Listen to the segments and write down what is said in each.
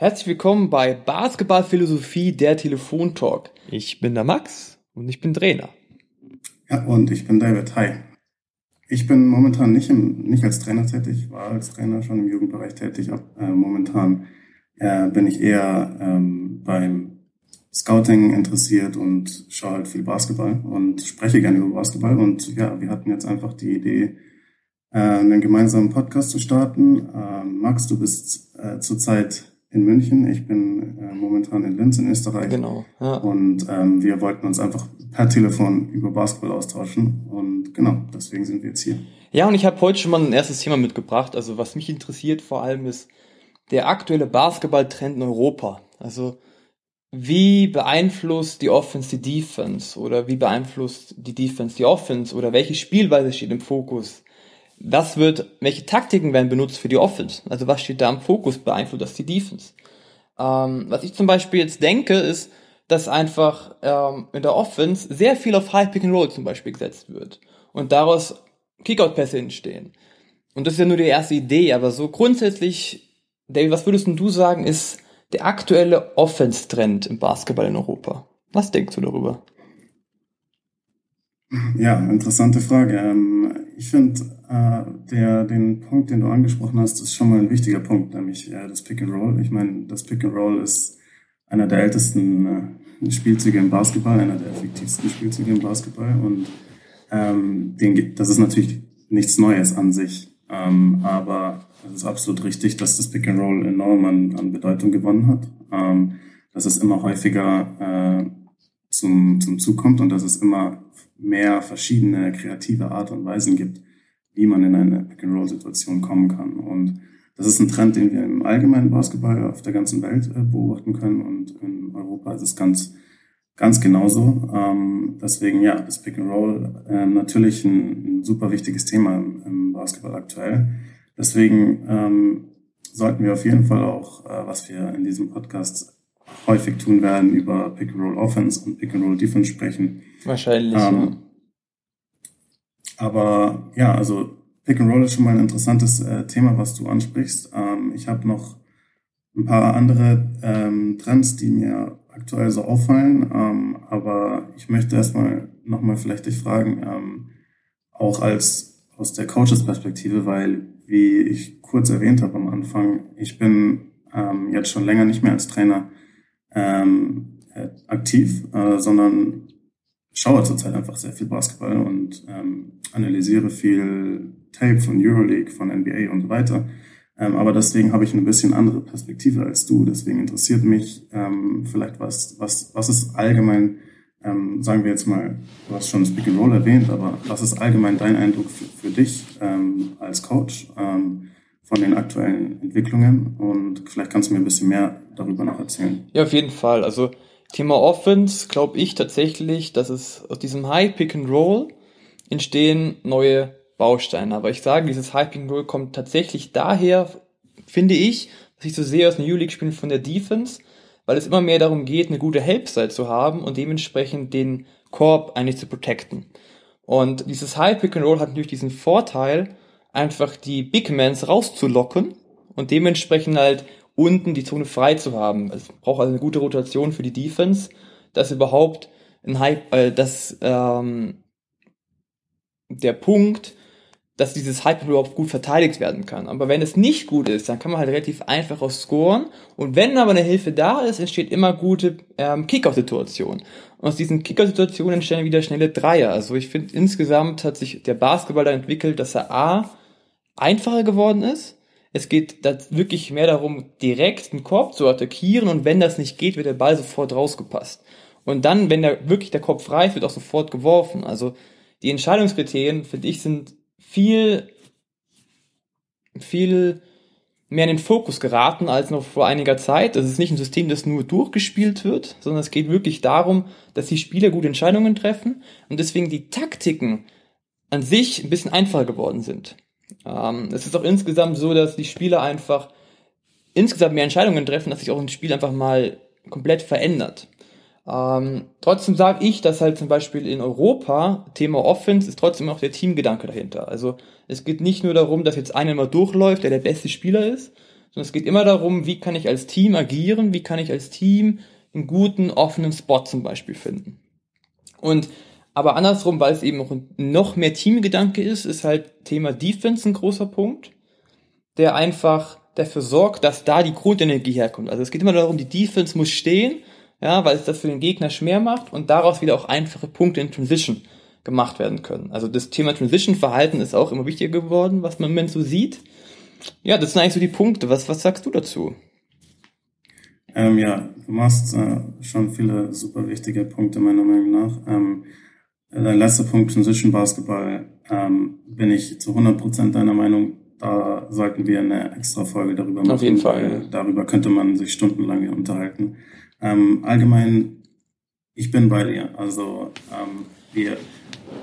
Herzlich willkommen bei Basketballphilosophie der Telefontalk. Ich bin der Max und ich bin Trainer. Ja, und ich bin David. Hi. Ich bin momentan nicht, im, nicht als Trainer tätig, war als Trainer schon im Jugendbereich tätig. Äh, momentan äh, bin ich eher ähm, beim Scouting interessiert und schaue halt viel Basketball und spreche gerne über Basketball. Und ja, wir hatten jetzt einfach die Idee, äh, einen gemeinsamen Podcast zu starten. Äh, Max, du bist äh, zurzeit in München. Ich bin äh, momentan in Linz in Österreich. Genau. Ja. Und ähm, wir wollten uns einfach per Telefon über Basketball austauschen. Und genau, deswegen sind wir jetzt hier. Ja, und ich habe heute schon mal ein erstes Thema mitgebracht. Also was mich interessiert vor allem ist der aktuelle Basketballtrend in Europa. Also wie beeinflusst die Offense die Defense oder wie beeinflusst die Defense die Offense oder welche Spielweise steht im Fokus? Was wird, welche Taktiken werden benutzt für die Offense? Also was steht da im Fokus, beeinflusst das die Defense? Ähm, was ich zum Beispiel jetzt denke, ist, dass einfach ähm, in der Offense sehr viel auf High Pick and Roll zum Beispiel gesetzt wird und daraus Kickout-Pässe entstehen. Und das ist ja nur die erste Idee, aber so grundsätzlich, David, was würdest du sagen, ist der aktuelle Offense-Trend im Basketball in Europa? Was denkst du darüber? Ja, interessante Frage. Ähm, ich finde, äh, der, den Punkt, den du angesprochen hast, ist schon mal ein wichtiger Punkt, nämlich äh, das Pick and Roll. Ich meine, das Pick and Roll ist einer der ältesten äh, Spielzüge im Basketball, einer der effektivsten Spielzüge im Basketball und ähm, den, das ist natürlich nichts Neues an sich, ähm, aber es ist absolut richtig, dass das Pick and Roll enorm an, an Bedeutung gewonnen hat, ähm, dass es immer häufiger äh, zum, zum Zug kommt und dass es immer mehr verschiedene kreative Art und Weisen gibt, wie man in eine Pick-and-Roll-Situation kommen kann. Und das ist ein Trend, den wir im allgemeinen Basketball auf der ganzen Welt äh, beobachten können und in Europa ist es ganz, ganz genauso. Ähm, deswegen, ja, das Pick-and-Roll äh, natürlich ein, ein, super wichtiges Thema im, im Basketball aktuell. Deswegen ähm, sollten wir auf jeden Fall auch, äh, was wir in diesem Podcast häufig tun werden, über Pick-and-Roll-Offense und Pick-and-Roll-Defense sprechen. Wahrscheinlich, ähm, ja. Aber ja, also Pick-and-Roll ist schon mal ein interessantes äh, Thema, was du ansprichst. Ähm, ich habe noch ein paar andere ähm, Trends, die mir aktuell so auffallen. Ähm, aber ich möchte erstmal nochmal vielleicht dich fragen, ähm, auch als aus der Coaches-Perspektive, weil, wie ich kurz erwähnt habe am Anfang, ich bin ähm, jetzt schon länger nicht mehr als Trainer ähm, äh, aktiv, äh, sondern schaue zurzeit einfach sehr viel Basketball und ähm, analysiere viel Tape von Euroleague, von NBA und so weiter. Ähm, aber deswegen habe ich eine bisschen andere Perspektive als du. Deswegen interessiert mich ähm, vielleicht was, was, was ist allgemein, ähm, sagen wir jetzt mal, du hast schon Speak and Roll erwähnt, aber was ist allgemein dein Eindruck für, für dich ähm, als Coach? Ähm, von den aktuellen Entwicklungen und vielleicht kannst du mir ein bisschen mehr darüber noch erzählen. Ja, auf jeden Fall. Also Thema Offense glaube ich tatsächlich, dass es aus diesem High Pick and Roll entstehen neue Bausteine. Aber ich sage, dieses High Pick and Roll kommt tatsächlich daher, finde ich, dass ich so sehe aus den U-League-Spielen von der Defense, weil es immer mehr darum geht, eine gute Helpside zu haben und dementsprechend den Korb eigentlich zu protecten. Und dieses High Pick and Roll hat natürlich diesen Vorteil, einfach die Big Mans rauszulocken und dementsprechend halt unten die Zone frei zu haben. Es braucht also eine gute Rotation für die Defense, dass überhaupt ein Hype, äh, dass ähm, der Punkt, dass dieses Hype überhaupt gut verteidigt werden kann. Aber wenn es nicht gut ist, dann kann man halt relativ einfach auch scoren. Und wenn aber eine Hilfe da ist, entsteht immer gute ähm, Kickoff-Situationen. Und aus diesen Kickoff-Situationen entstehen wieder schnelle Dreier. Also ich finde, insgesamt hat sich der Basketball da entwickelt, dass er A, einfacher geworden ist. Es geht da wirklich mehr darum, direkt den Korb zu attackieren und wenn das nicht geht, wird der Ball sofort rausgepasst. Und dann, wenn der wirklich der Kopf frei ist, wird auch sofort geworfen. Also die Entscheidungskriterien, finde ich, sind viel, viel mehr in den Fokus geraten als noch vor einiger Zeit. Das ist nicht ein System, das nur durchgespielt wird, sondern es geht wirklich darum, dass die Spieler gute Entscheidungen treffen und deswegen die Taktiken an sich ein bisschen einfacher geworden sind. Ähm, es ist auch insgesamt so, dass die Spieler einfach insgesamt mehr Entscheidungen treffen, dass sich auch ein Spiel einfach mal komplett verändert. Ähm, trotzdem sage ich, dass halt zum Beispiel in Europa Thema Offense ist trotzdem auch der Teamgedanke dahinter. Also es geht nicht nur darum, dass jetzt einer mal durchläuft, der der beste Spieler ist, sondern es geht immer darum, wie kann ich als Team agieren, wie kann ich als Team einen guten, offenen Spot zum Beispiel finden. Und aber andersrum, weil es eben noch mehr Teamgedanke ist, ist halt Thema Defense ein großer Punkt, der einfach dafür sorgt, dass da die Grundenergie herkommt. Also es geht immer darum, die Defense muss stehen, ja, weil es das für den Gegner schwer macht und daraus wieder auch einfache Punkte in Transition gemacht werden können. Also das Thema Transition-Verhalten ist auch immer wichtiger geworden, was man im Moment so sieht. Ja, das sind eigentlich so die Punkte. Was, was sagst du dazu? Ähm, ja, du machst äh, schon viele super wichtige Punkte meiner Meinung nach. Ähm, der letzte Punkt, Transition Basketball, ähm, bin ich zu 100% deiner Meinung. Da sollten wir eine extra Folge darüber machen. Auf jeden Fall. Darüber könnte man sich stundenlang unterhalten. Ähm, allgemein, ich bin bei dir. Also ähm, wir,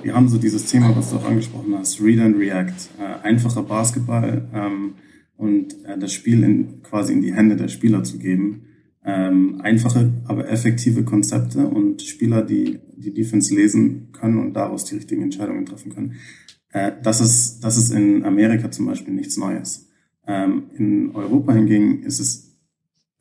wir haben so dieses Thema, was du auch angesprochen hast, Read and React. Äh, einfacher Basketball ähm, und äh, das Spiel in, quasi in die Hände der Spieler zu geben ähm, einfache, aber effektive Konzepte und Spieler, die die Defense lesen können und daraus die richtigen Entscheidungen treffen können. Äh, das, ist, das ist in Amerika zum Beispiel nichts Neues. Ähm, in Europa hingegen ist es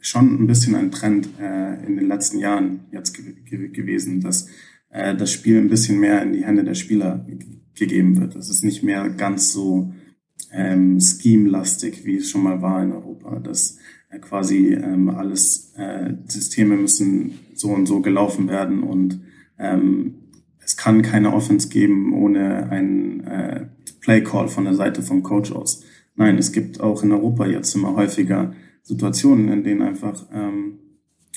schon ein bisschen ein Trend äh, in den letzten Jahren jetzt ge ge gewesen, dass äh, das Spiel ein bisschen mehr in die Hände der Spieler gegeben wird. Es ist nicht mehr ganz so ähm, scheme-lastig, wie es schon mal war in Europa. Dass äh, quasi ähm, alles äh, Systeme müssen so und so gelaufen werden und ähm, es kann keine Offense geben ohne einen äh, Play Call von der Seite vom Coach aus. Nein, es gibt auch in Europa jetzt immer häufiger Situationen, in denen einfach ähm,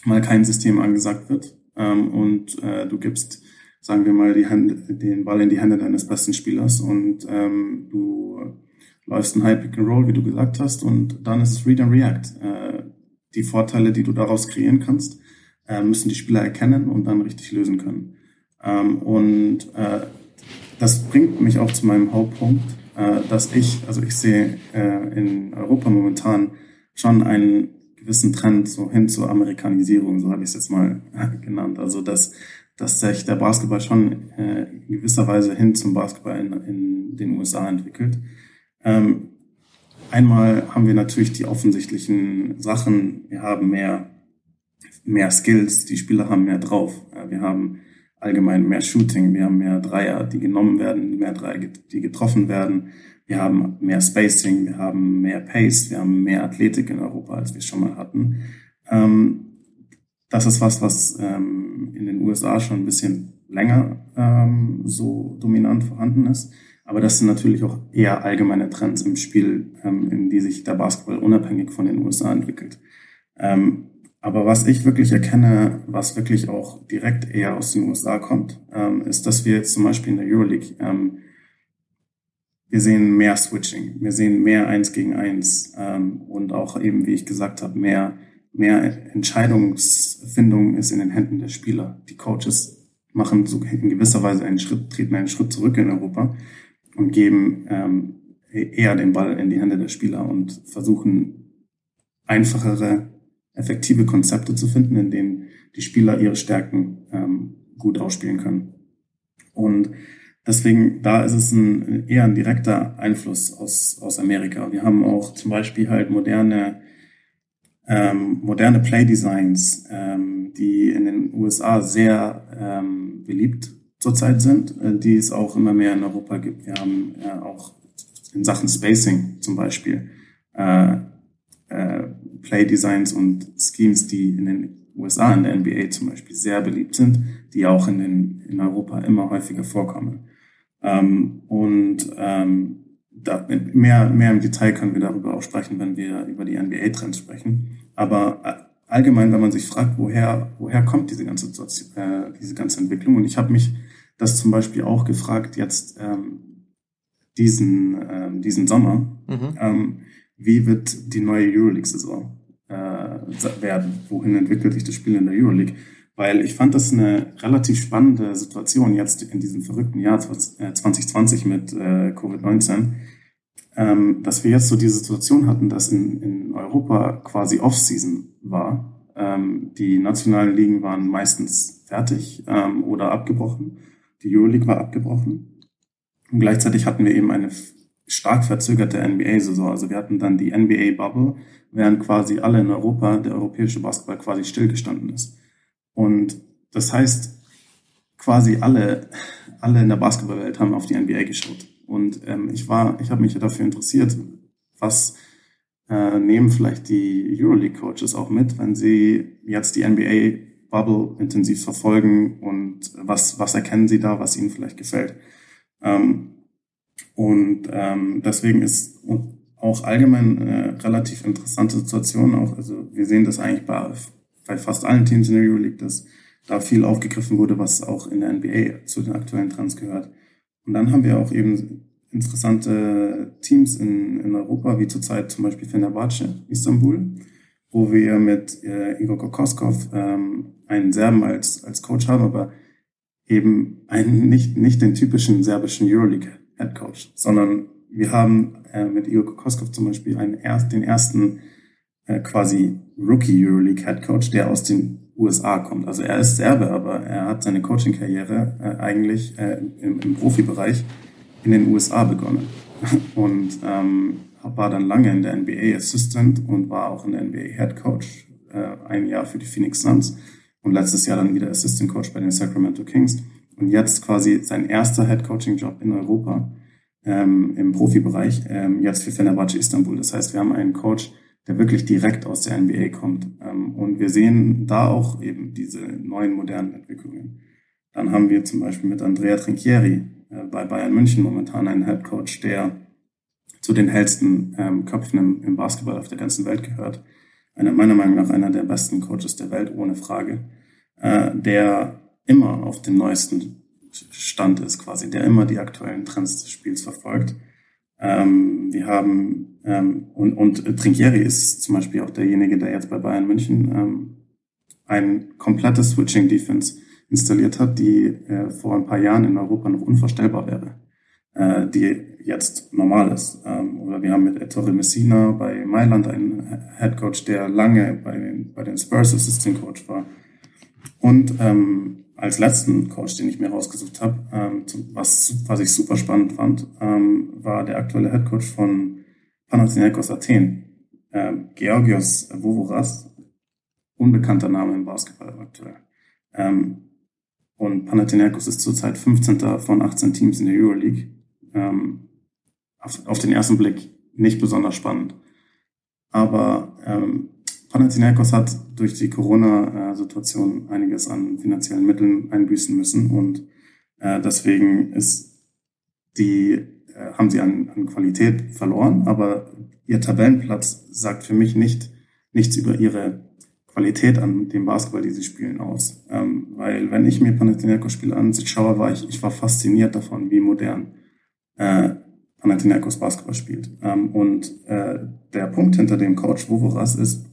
mal kein System angesagt wird ähm, und äh, du gibst, sagen wir mal, die Hand, den Ball in die Hände deines besten Spielers und ähm, du läufst ein High Pick and Roll, wie du gesagt hast, und dann ist es Read and React. Äh, die Vorteile, die du daraus kreieren kannst, äh, müssen die Spieler erkennen und dann richtig lösen können. Ähm, und äh, das bringt mich auch zu meinem Hauptpunkt, äh, dass ich, also ich sehe äh, in Europa momentan schon einen gewissen Trend so hin zur Amerikanisierung, so habe ich es jetzt mal genannt. Also dass, dass sich der Basketball schon äh, in gewisser Weise hin zum Basketball in, in den USA entwickelt. Ähm, einmal haben wir natürlich die offensichtlichen Sachen. Wir haben mehr, mehr Skills. Die Spieler haben mehr drauf. Wir haben allgemein mehr Shooting. Wir haben mehr Dreier, die genommen werden, mehr Dreier, die getroffen werden. Wir haben mehr Spacing. Wir haben mehr Pace. Wir haben mehr Athletik in Europa, als wir schon mal hatten. Ähm, das ist was, was ähm, in den USA schon ein bisschen länger ähm, so dominant vorhanden ist. Aber das sind natürlich auch eher allgemeine Trends im Spiel, in die sich der Basketball unabhängig von den USA entwickelt. Ähm, aber was ich wirklich erkenne, was wirklich auch direkt eher aus den USA kommt, ähm, ist, dass wir jetzt zum Beispiel in der Euroleague, ähm, wir sehen mehr Switching, wir sehen mehr Eins gegen Eins ähm, und auch eben, wie ich gesagt habe, mehr, mehr Entscheidungsfindung ist in den Händen der Spieler. Die Coaches machen so in gewisser Weise einen Schritt, treten einen Schritt zurück in Europa und geben ähm, eher den Ball in die Hände der Spieler und versuchen einfachere, effektive Konzepte zu finden, in denen die Spieler ihre Stärken ähm, gut ausspielen können. Und deswegen, da ist es ein, eher ein direkter Einfluss aus, aus Amerika. Wir haben auch zum Beispiel halt moderne, ähm, moderne Play-Designs, ähm, die in den USA sehr ähm, beliebt zurzeit sind, äh, die es auch immer mehr in Europa gibt. Wir haben ja auch in Sachen Spacing zum Beispiel äh, äh, Play Designs und Schemes, die in den USA, in der NBA zum Beispiel sehr beliebt sind, die auch in, den, in Europa immer häufiger vorkommen. Ähm, und ähm, da, mehr, mehr im Detail können wir darüber auch sprechen, wenn wir über die NBA-Trends sprechen. Aber äh, allgemein, wenn man sich fragt, woher, woher kommt diese ganze, äh, diese ganze Entwicklung? Und ich habe mich das zum Beispiel auch gefragt jetzt ähm, diesen, ähm, diesen Sommer. Mhm. Ähm, wie wird die neue Euroleague-Saison äh, werden? Wohin entwickelt sich das Spiel in der Euroleague? Weil ich fand das eine relativ spannende Situation jetzt in diesem verrückten Jahr 2020 äh, mit äh, Covid-19, ähm, dass wir jetzt so diese Situation hatten, dass in, in Europa quasi Off-Season war. Ähm, die nationalen Ligen waren meistens fertig ähm, oder abgebrochen. Die Euroleague war abgebrochen. Und gleichzeitig hatten wir eben eine stark verzögerte NBA-Saison. Also wir hatten dann die NBA-Bubble, während quasi alle in Europa, der europäische Basketball quasi stillgestanden ist. Und das heißt, quasi alle, alle in der Basketballwelt haben auf die NBA geschaut. Und ähm, ich war, ich habe mich dafür interessiert, was äh, nehmen vielleicht die Euroleague-Coaches auch mit, wenn sie jetzt die NBA-Bubble intensiv verfolgen und was, was erkennen sie da, was ihnen vielleicht gefällt. Ähm, und ähm, deswegen ist auch allgemein eine relativ interessante Situation auch. Also wir sehen das eigentlich bei, bei fast allen Teams in der Euroleague, dass da viel aufgegriffen wurde, was auch in der NBA zu den aktuellen Trends gehört. Und dann haben wir auch eben interessante Teams in, in Europa, wie zurzeit zum Beispiel Fenerbahce, Istanbul, wo wir mit äh, Igor Kokoskov ähm, einen Serben als, als Coach haben, aber eben einen, nicht, nicht den typischen serbischen Euroleague Head Coach, sondern wir haben äh, mit Igor Kokoskov zum Beispiel einen, den ersten äh, quasi Rookie Euroleague Head Coach, der aus den USA kommt. Also er ist Serbe, aber er hat seine Coaching-Karriere äh, eigentlich äh, im, im Profibereich in den USA begonnen und ähm, war dann lange in der NBA Assistant und war auch in der NBA Head Coach äh, ein Jahr für die Phoenix Suns und letztes Jahr dann wieder Assistant Coach bei den Sacramento Kings und jetzt quasi sein erster Head Coaching Job in Europa ähm, im Profibereich, ähm, jetzt für Fenerbahce Istanbul. Das heißt, wir haben einen Coach, der wirklich direkt aus der NBA kommt. Ähm, und wir sehen da auch eben diese neuen modernen Entwicklungen. Dann haben wir zum Beispiel mit Andrea Trinchieri äh, bei Bayern München momentan einen Head Coach, der zu den hellsten ähm, Köpfen im, im, Basketball auf der ganzen Welt gehört. Einer, meiner Meinung nach einer der besten Coaches der Welt, ohne Frage, äh, der immer auf dem neuesten Stand ist, quasi, der immer die aktuellen Trends des Spiels verfolgt. Ähm, wir haben, ähm, und, und Trinkieri ist zum Beispiel auch derjenige, der jetzt bei Bayern München ähm, ein komplettes Switching Defense installiert hat, die äh, vor ein paar Jahren in Europa noch unvorstellbar wäre, äh, die jetzt normal ist. Ähm, oder wir haben mit Ettore Messina bei Mailand einen Head Coach, der lange bei den, bei den Spurs Assistant Coach war. Und ähm, als letzten Coach, den ich mir rausgesucht habe, ähm, was, was ich super spannend fand, ähm, war der aktuelle Head Coach von Panathinaikos Athen, äh, Georgios Vovoras, unbekannter Name im Basketball aktuell. Ähm, und Panathinaikos ist zurzeit 15. von 18 Teams in der Euroleague. Ähm, auf, auf, den ersten Blick nicht besonders spannend. Aber ähm, Panathinaikos hat durch die Corona-Situation einiges an finanziellen Mitteln einbüßen müssen und äh, deswegen ist die, äh, haben sie an, an Qualität verloren, aber ihr Tabellenplatz sagt für mich nicht nichts über ihre Qualität an dem Basketball, die sie spielen, aus. Ähm, weil wenn ich mir Panathinaikos-Spiele anschaue, war ich, ich war fasziniert davon, wie modern äh, Panathinaikos Basketball spielt. Ähm, und äh, der Punkt hinter dem Coach Vovoras ist,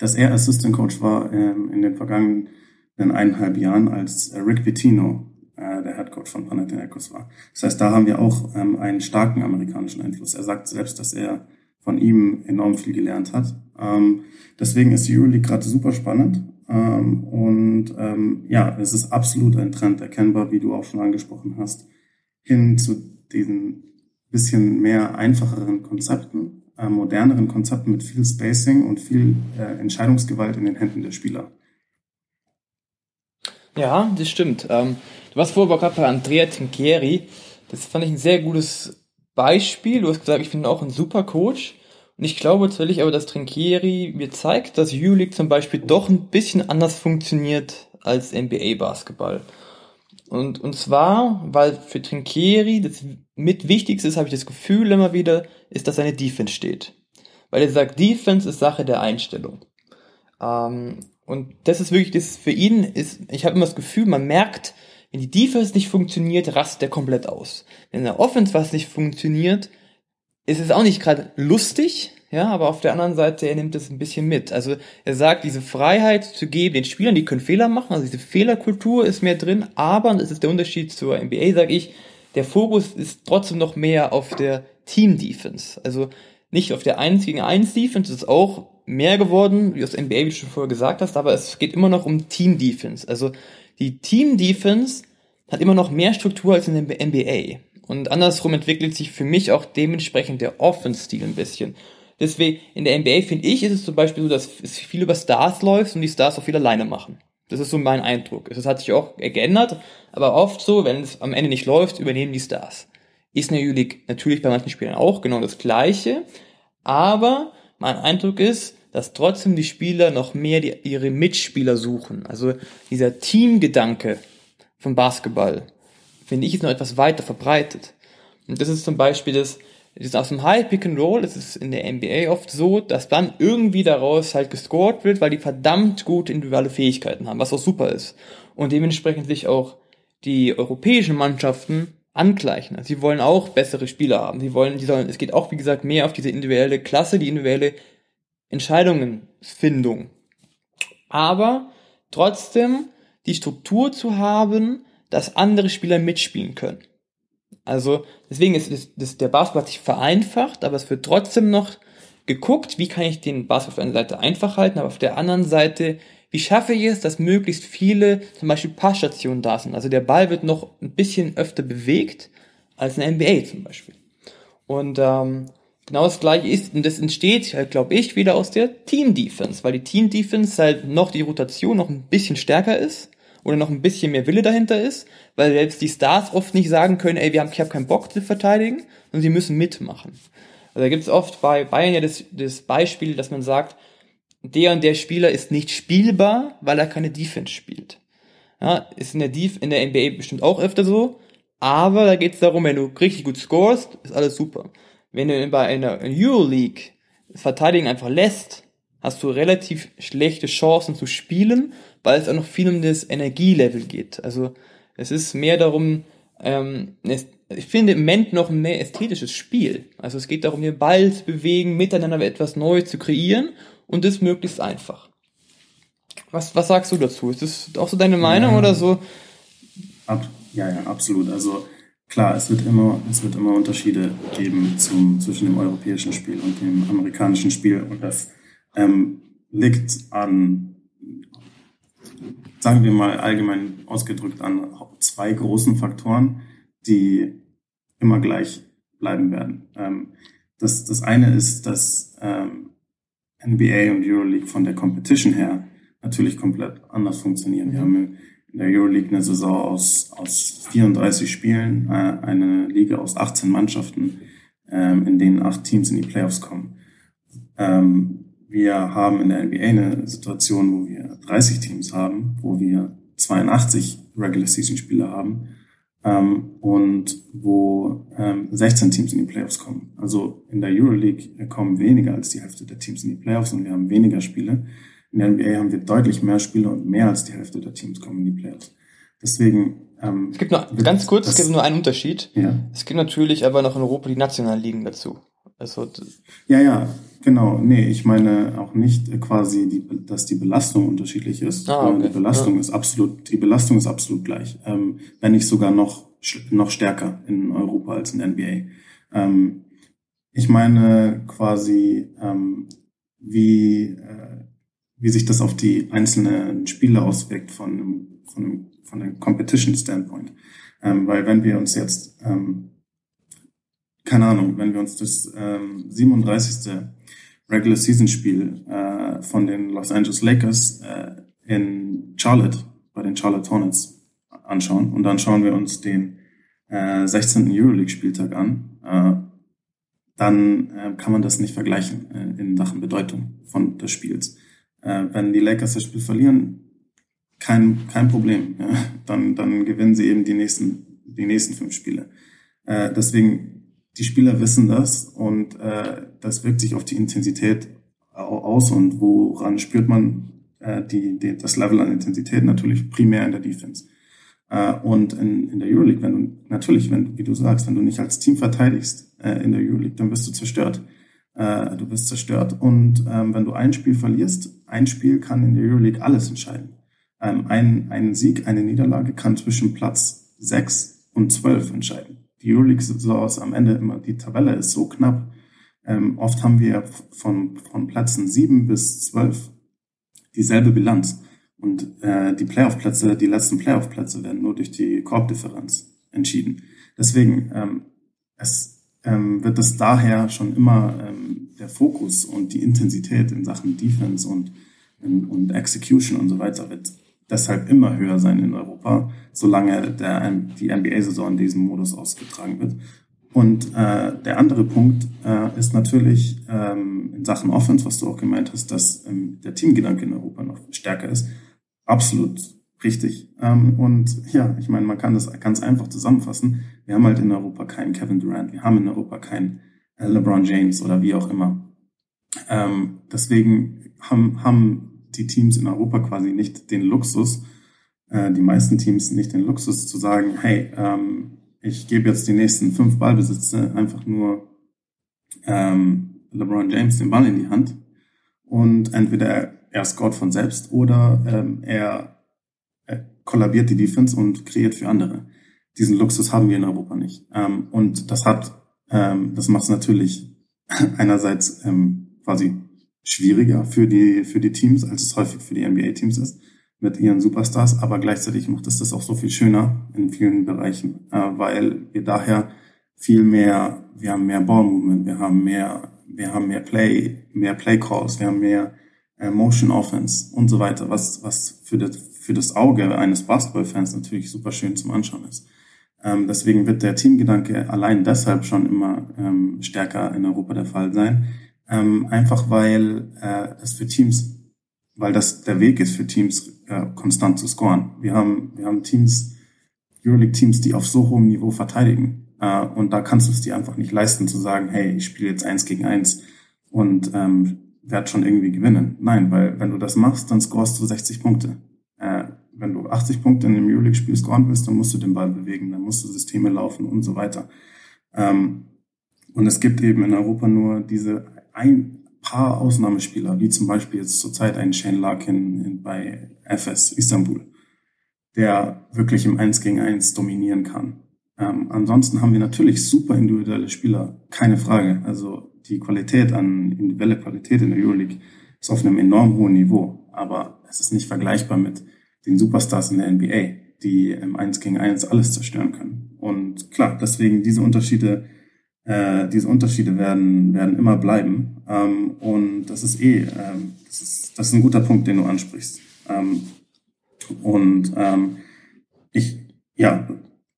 dass er Assistant Coach war ähm, in den vergangenen eineinhalb Jahren, als Rick Pitino äh, der Head Coach von Panathinaikos war. Das heißt, da haben wir auch ähm, einen starken amerikanischen Einfluss. Er sagt selbst, dass er von ihm enorm viel gelernt hat. Ähm, deswegen ist die Euroleague gerade super spannend. Ähm, und ähm, ja, es ist absolut ein Trend erkennbar, wie du auch schon angesprochen hast, hin zu diesen bisschen mehr einfacheren Konzepten, äh, moderneren Konzepten mit viel Spacing und viel äh, Entscheidungsgewalt in den Händen der Spieler. Ja, das stimmt. Ähm, du warst vorher gerade bei Andrea Tinchieri. Das fand ich ein sehr gutes Beispiel. Du hast gesagt, ich bin auch ein super Coach. Und ich glaube tatsächlich aber, dass Trinkieri mir zeigt, dass Euroleague zum Beispiel doch ein bisschen anders funktioniert als NBA-Basketball. Und, und zwar, weil für Trinkieri das mit Wichtigste ist, habe ich das Gefühl immer wieder, ist, dass seine Defense steht. Weil er sagt, Defense ist Sache der Einstellung. Ähm, und das ist wirklich, das für ihn ist, ich habe immer das Gefühl, man merkt, wenn die Defense nicht funktioniert, rastet er komplett aus. Wenn der Offense was nicht funktioniert, ist es auch nicht gerade lustig, ja, aber auf der anderen Seite, er nimmt es ein bisschen mit. Also er sagt, diese Freiheit zu geben den Spielern, die können Fehler machen, also diese Fehlerkultur ist mehr drin, aber, und das ist der Unterschied zur NBA, sage ich, der Fokus ist trotzdem noch mehr auf der Team-Defense. Also nicht auf der 1 gegen 1 Defense, das ist auch mehr geworden, wie das NBA, wie du schon vorher gesagt hast, aber es geht immer noch um Team-Defense. Also die Team-Defense hat immer noch mehr Struktur als in der NBA. Und andersrum entwickelt sich für mich auch dementsprechend der Offense-Stil ein bisschen. Deswegen, in der NBA finde ich, ist es zum Beispiel so, dass es viel über Stars läuft und die Stars auch viel alleine machen. Das ist so mein Eindruck. Das hat sich auch geändert, aber oft so, wenn es am Ende nicht läuft, übernehmen die Stars. Ist in der Euroleague natürlich bei manchen Spielern auch genau das Gleiche, aber mein Eindruck ist, dass trotzdem die Spieler noch mehr die, ihre Mitspieler suchen. Also dieser Teamgedanke vom Basketball, finde ich, ist noch etwas weiter verbreitet. Und das ist zum Beispiel das, das aus dem High Pick and Roll, ist in der NBA oft so, dass dann irgendwie daraus halt gescored wird, weil die verdammt gute individuelle Fähigkeiten haben, was auch super ist. Und dementsprechend sich auch die europäischen Mannschaften angleichen. Also sie wollen auch bessere Spieler haben. Sie wollen, die sollen, es geht auch, wie gesagt, mehr auf diese individuelle Klasse, die individuelle Entscheidungsfindung. Aber trotzdem die Struktur zu haben, dass andere Spieler mitspielen können. Also deswegen ist, ist, ist der Basketball sich vereinfacht, aber es wird trotzdem noch geguckt, wie kann ich den Basketball auf der einen Seite einfach halten, aber auf der anderen Seite, wie schaffe ich es, dass möglichst viele zum Beispiel Passstationen da sind. Also der Ball wird noch ein bisschen öfter bewegt als in der NBA zum Beispiel. Und ähm, genau das gleiche ist, und das entsteht, glaube ich, wieder aus der Team Defense, weil die Team Defense halt noch die Rotation noch ein bisschen stärker ist oder noch ein bisschen mehr Wille dahinter ist, weil selbst die Stars oft nicht sagen können, ey, wir haben, ich habe keinen Bock zu verteidigen, und sie müssen mitmachen. Also da gibt es oft bei Bayern ja das, das Beispiel, dass man sagt, der und der Spieler ist nicht spielbar, weil er keine Defense spielt. Ja, ist in der, Def in der NBA bestimmt auch öfter so, aber da geht es darum, wenn du richtig gut scorest, ist alles super. Wenn du bei einer Euroleague das Verteidigen einfach lässt, hast du relativ schlechte Chancen zu spielen weil es auch noch viel um das Energielevel geht. Also es ist mehr darum, ähm, es, ich finde im Moment noch ein mehr ästhetisches Spiel. Also es geht darum, den Ball zu bewegen, miteinander etwas Neues zu kreieren und das möglichst einfach. Was, was sagst du dazu? Ist das auch so deine Meinung ja, oder so? Ab, ja, ja, absolut. Also klar, es wird immer, es wird immer Unterschiede geben zum, zwischen dem europäischen Spiel und dem amerikanischen Spiel und das ähm, liegt an sagen wir mal allgemein ausgedrückt an zwei großen Faktoren, die immer gleich bleiben werden. Ähm, das, das eine ist, dass ähm, NBA und Euroleague von der Competition her natürlich komplett anders funktionieren. Wir haben in der Euroleague eine Saison aus, aus 34 Spielen, äh, eine Liga aus 18 Mannschaften, ähm, in denen acht Teams in die Playoffs kommen. Wir haben in der NBA eine Situation, wo wir 30 Teams haben, wo wir 82 Regular Season Spieler haben ähm, und wo ähm, 16 Teams in die Playoffs kommen. Also in der Euroleague kommen weniger als die Hälfte der Teams in die Playoffs und wir haben weniger Spiele. In der NBA haben wir deutlich mehr Spiele und mehr als die Hälfte der Teams kommen in die Playoffs. Deswegen ähm, es gibt nur ganz kurz, es gibt nur einen Unterschied. Ja. Es gibt natürlich aber noch in Europa die nationalen Ligen dazu. Also ja, ja, genau. Nee, ich meine auch nicht quasi, die, dass die Belastung unterschiedlich ist. Ah, okay. Die Belastung ja. ist absolut, die Belastung ist absolut gleich, ähm, wenn nicht sogar noch noch stärker in Europa als in der NBA. Ähm, ich meine quasi, ähm, wie äh, wie sich das auf die einzelnen Spiele auswirkt von von von dem Competition Standpoint, ähm, weil wenn wir uns jetzt ähm, keine Ahnung, wenn wir uns das ähm, 37. Regular Season Spiel äh, von den Los Angeles Lakers äh, in Charlotte bei den Charlotte Hornets anschauen und dann schauen wir uns den äh, 16. Euroleague Spieltag an, äh, dann äh, kann man das nicht vergleichen äh, in Sachen Bedeutung von des Spiels. Äh, wenn die Lakers das Spiel verlieren, kein kein Problem, ja? dann dann gewinnen sie eben die nächsten die nächsten fünf Spiele. Äh, deswegen die Spieler wissen das und äh, das wirkt sich auf die Intensität aus und woran spürt man äh, die, die, das Level an Intensität natürlich primär in der Defense. Äh, und in, in der Euroleague, wenn du natürlich, wenn wie du sagst, wenn du nicht als Team verteidigst äh, in der Euroleague, dann wirst du zerstört. Äh, du bist zerstört und ähm, wenn du ein Spiel verlierst, ein Spiel kann in der Euroleague alles entscheiden. Ähm, ein, ein Sieg, eine Niederlage kann zwischen Platz sechs und zwölf entscheiden die Euroleague-Saison ist am Ende immer, die Tabelle ist so knapp. Ähm, oft haben wir von, von Plätzen sieben bis zwölf dieselbe Bilanz. Und äh, die Playoff-Plätze, die letzten Playoff-Plätze werden nur durch die Korbdifferenz entschieden. Deswegen ähm, es, ähm, wird es daher schon immer ähm, der Fokus und die Intensität in Sachen Defense und, und Execution und so weiter wird deshalb immer höher sein in Europa, solange der, die NBA-Saison in diesem Modus ausgetragen wird. Und äh, der andere Punkt äh, ist natürlich ähm, in Sachen Offense, was du auch gemeint hast, dass ähm, der Teamgedanke in Europa noch stärker ist. Absolut richtig. Ähm, und ja, ich meine, man kann das ganz einfach zusammenfassen. Wir haben halt in Europa keinen Kevin Durant, wir haben in Europa keinen äh, LeBron James oder wie auch immer. Ähm, deswegen haben, haben die Teams in Europa quasi nicht den Luxus, äh, die meisten Teams nicht den Luxus zu sagen, hey, ähm, ich gebe jetzt die nächsten fünf Ballbesitze einfach nur ähm, LeBron James den Ball in die Hand und entweder er scoret von selbst oder ähm, er, er kollabiert die Defense und kreiert für andere. Diesen Luxus haben wir in Europa nicht. Ähm, und das hat, ähm, das macht es natürlich einerseits ähm, quasi schwieriger für die, für die Teams, als es häufig für die NBA-Teams ist mit ihren Superstars, aber gleichzeitig macht es das auch so viel schöner in vielen Bereichen, äh, weil wir daher viel mehr, wir haben mehr Ballmovement, wir haben mehr, wir haben mehr Play, mehr Play Calls, wir haben mehr äh, Motion Offense und so weiter, was, was für das, für das Auge eines Basketballfans natürlich super schön zum Anschauen ist. Ähm, deswegen wird der Teamgedanke allein deshalb schon immer ähm, stärker in Europa der Fall sein, ähm, einfach weil äh, es für Teams weil das der Weg ist für Teams, äh, konstant zu scoren. Wir haben, wir haben Teams, Euroleague-Teams, die auf so hohem Niveau verteidigen. Äh, und da kannst du es dir einfach nicht leisten zu sagen, hey, ich spiele jetzt eins gegen eins und ähm, werde schon irgendwie gewinnen. Nein, weil wenn du das machst, dann scorest du 60 Punkte. Äh, wenn du 80 Punkte in einem Euroleague-Spiel scoren willst, dann musst du den Ball bewegen, dann musst du Systeme laufen und so weiter. Ähm, und es gibt eben in Europa nur diese ein, paar Ausnahmespieler, wie zum Beispiel jetzt zurzeit ein Shane Larkin bei FS Istanbul, der wirklich im 1 gegen 1 dominieren kann. Ähm, ansonsten haben wir natürlich super individuelle Spieler, keine Frage. Also die Qualität an individuelle Qualität in der Euroleague ist auf einem enorm hohen Niveau, aber es ist nicht vergleichbar mit den Superstars in der NBA, die im 1 gegen 1 alles zerstören können. Und klar, deswegen diese Unterschiede äh, diese Unterschiede werden, werden immer bleiben. Ähm, und das ist eh, ähm, das, ist, das ist ein guter Punkt, den du ansprichst. Ähm, und ähm, ich, ja,